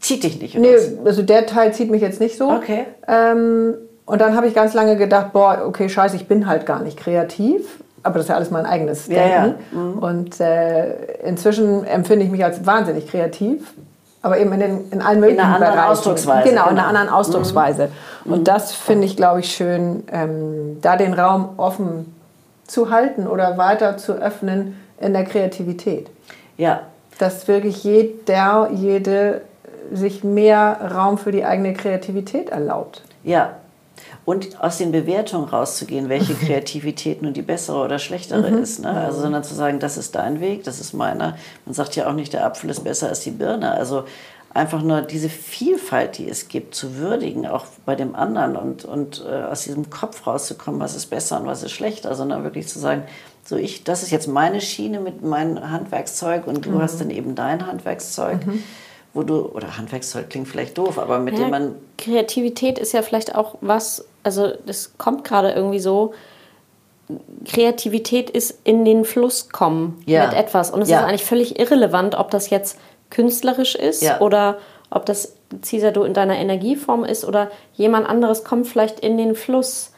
Zieht dich nicht? Oder? Nee, also der Teil zieht mich jetzt nicht so. Okay. Ähm, und dann habe ich ganz lange gedacht, boah, okay, scheiße, ich bin halt gar nicht kreativ. Aber das ist ja alles mein eigenes Denken. Ja, ja. Mhm. Und äh, inzwischen empfinde ich mich als wahnsinnig kreativ. Aber eben in, den, in allen möglichen in einer anderen Bereichen. Ausdrucksweise. Genau, genau, in einer anderen Ausdrucksweise. Mhm. Und das finde ich, glaube ich, schön, ähm, da den Raum offen zu halten oder weiter zu öffnen in der Kreativität. Ja. Dass wirklich jeder, jede sich mehr Raum für die eigene Kreativität erlaubt. Ja. Und aus den Bewertungen rauszugehen, welche Kreativität nun die bessere oder schlechtere mhm. ist. Ne? Also, sondern zu sagen, das ist dein Weg, das ist meiner. Man sagt ja auch nicht, der Apfel ist besser als die Birne. Also einfach nur diese Vielfalt, die es gibt, zu würdigen, auch bei dem anderen und, und äh, aus diesem Kopf rauszukommen, was ist besser und was ist schlechter, sondern wirklich zu sagen, so ich, das ist jetzt meine Schiene mit meinem Handwerkszeug und du mhm. hast dann eben dein Handwerkszeug. Mhm. Wo du, oder Handwerkszeug klingt vielleicht doof, aber mit ja, dem man. Kreativität ist ja vielleicht auch was, also das kommt gerade irgendwie so, Kreativität ist in den Fluss kommen ja. mit etwas. Und es ja. ist eigentlich völlig irrelevant, ob das jetzt künstlerisch ist ja. oder ob das Caesar du in deiner Energieform ist oder jemand anderes kommt vielleicht in den Fluss,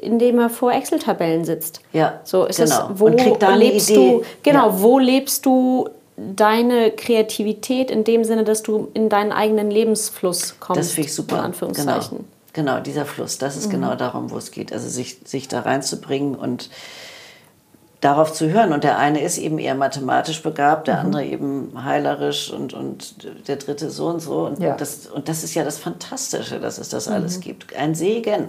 indem er vor Excel-Tabellen sitzt. Ja. So ist genau. es, wo lebst du, genau, ja. wo lebst du deine Kreativität in dem Sinne, dass du in deinen eigenen Lebensfluss kommst. Das finde ich super. In Anführungszeichen. Genau. Genau, dieser Fluss, das ist mhm. genau darum, wo es geht. Also sich, sich da reinzubringen und darauf zu hören. Und der eine ist eben eher mathematisch begabt, der mhm. andere eben heilerisch und, und der dritte so und so. Und, ja. das, und das ist ja das Fantastische, dass es das mhm. alles gibt. Ein Segen.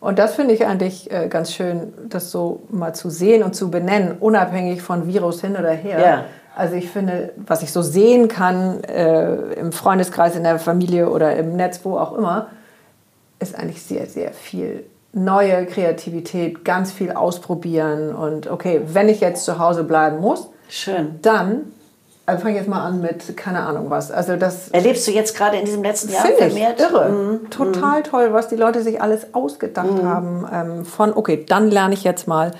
Und das finde ich eigentlich äh, ganz schön, das so mal zu sehen und zu benennen, unabhängig von Virus hin oder her. Ja. Also ich finde, was ich so sehen kann äh, im Freundeskreis, in der Familie oder im Netz, wo auch immer, ist eigentlich sehr, sehr viel neue Kreativität, ganz viel ausprobieren und okay, wenn ich jetzt zu Hause bleiben muss, schön, dann also fange jetzt mal an mit keine Ahnung was. Also das erlebst du jetzt gerade in diesem letzten Jahr vermehrt? Ich irre, mhm. total mhm. toll, was die Leute sich alles ausgedacht mhm. haben ähm, von okay, dann lerne ich jetzt mal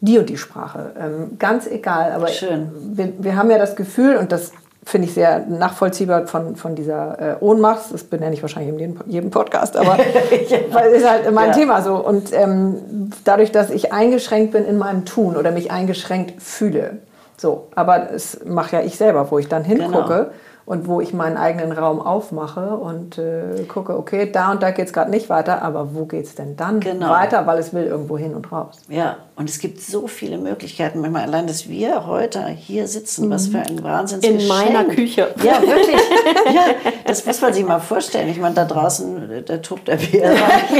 die und die Sprache. Ähm, ganz egal, aber Schön. Wir, wir haben ja das Gefühl und das finde ich sehr nachvollziehbar von, von dieser äh, Ohnmacht. Das benenne ich wahrscheinlich in jedem, jedem Podcast, aber weil es ist halt mein ja. Thema so. Und ähm, dadurch, dass ich eingeschränkt bin in meinem Tun oder mich eingeschränkt fühle, so, aber das mache ja ich selber, wo ich dann hingucke. Genau und wo ich meinen eigenen Raum aufmache und äh, gucke, okay, da und da geht es gerade nicht weiter, aber wo geht es denn dann genau. weiter, weil es will irgendwo hin und raus. Ja, und es gibt so viele Möglichkeiten. Manchmal allein, dass wir heute hier sitzen, mhm. was für ein Wahnsinnsgeschenk. In meiner Küche. Ja, wirklich. ja, das muss man sich mal vorstellen. Ich meine, da draußen, da tobt der Bär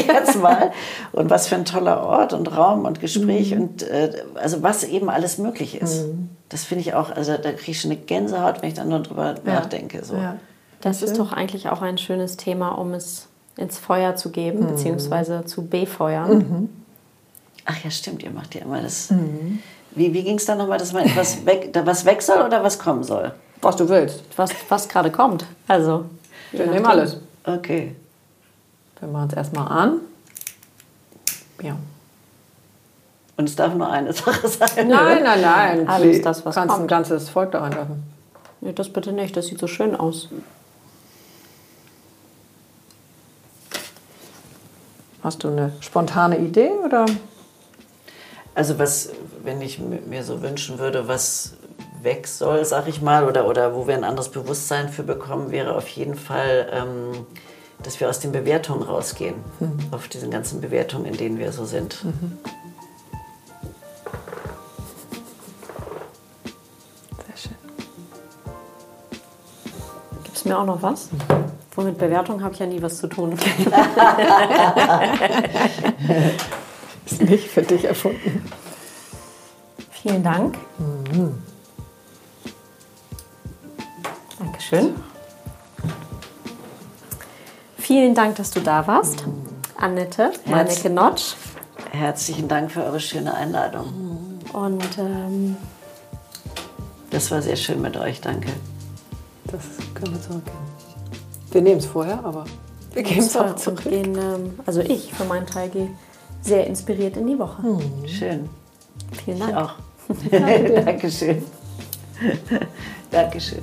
jetzt mal. Und was für ein toller Ort und Raum und Gespräch mhm. und äh, also was eben alles möglich ist. Mhm das finde ich auch, also da kriege ich schon eine Gänsehaut, wenn ich dann nur drüber ja. nachdenke. So. Ja. Das ist doch eigentlich auch ein schönes Thema, um es ins Feuer zu geben, mhm. beziehungsweise zu befeuern. Ach ja, stimmt, ihr macht ja immer das. Mhm. Wie, wie ging es da nochmal, dass man etwas weg, was weg soll oder was kommen soll? Was du willst. Was, was gerade kommt. Also. Wir nehmen alles. Okay. Wir machen es erstmal an. Ja. Und es darf nur eine Sache sein. Nein, nein, nein. Alles das, was kannst kommt. ein ganzes Volk da reinwerfen. Nee, das bitte nicht. Das sieht so schön aus. Hast du eine spontane Idee oder? Also was, wenn ich mir so wünschen würde, was weg soll, sag ich mal, oder, oder wo wir ein anderes Bewusstsein für bekommen, wäre auf jeden Fall, ähm, dass wir aus den Bewertungen rausgehen. Mhm. Auf diesen ganzen Bewertungen, in denen wir so sind. Mhm. mir auch noch was? Wo mit Bewertung habe ich ja nie was zu tun. Ist nicht für dich erfunden. Vielen Dank. Mhm. Dankeschön. Vielen Dank, dass du da warst. Annette, Annette Notch. Herzlichen Dank für eure schöne Einladung. Und ähm, das war sehr schön mit euch, danke. Das können wir zurückgeben. Wir nehmen es vorher, aber wir geben es auch zurück. Gehen, ähm, also ich für meinen Teil gehe sehr inspiriert in die Woche. Hm. Schön. Vielen Dank. Ich auch. Dankeschön. Dankeschön.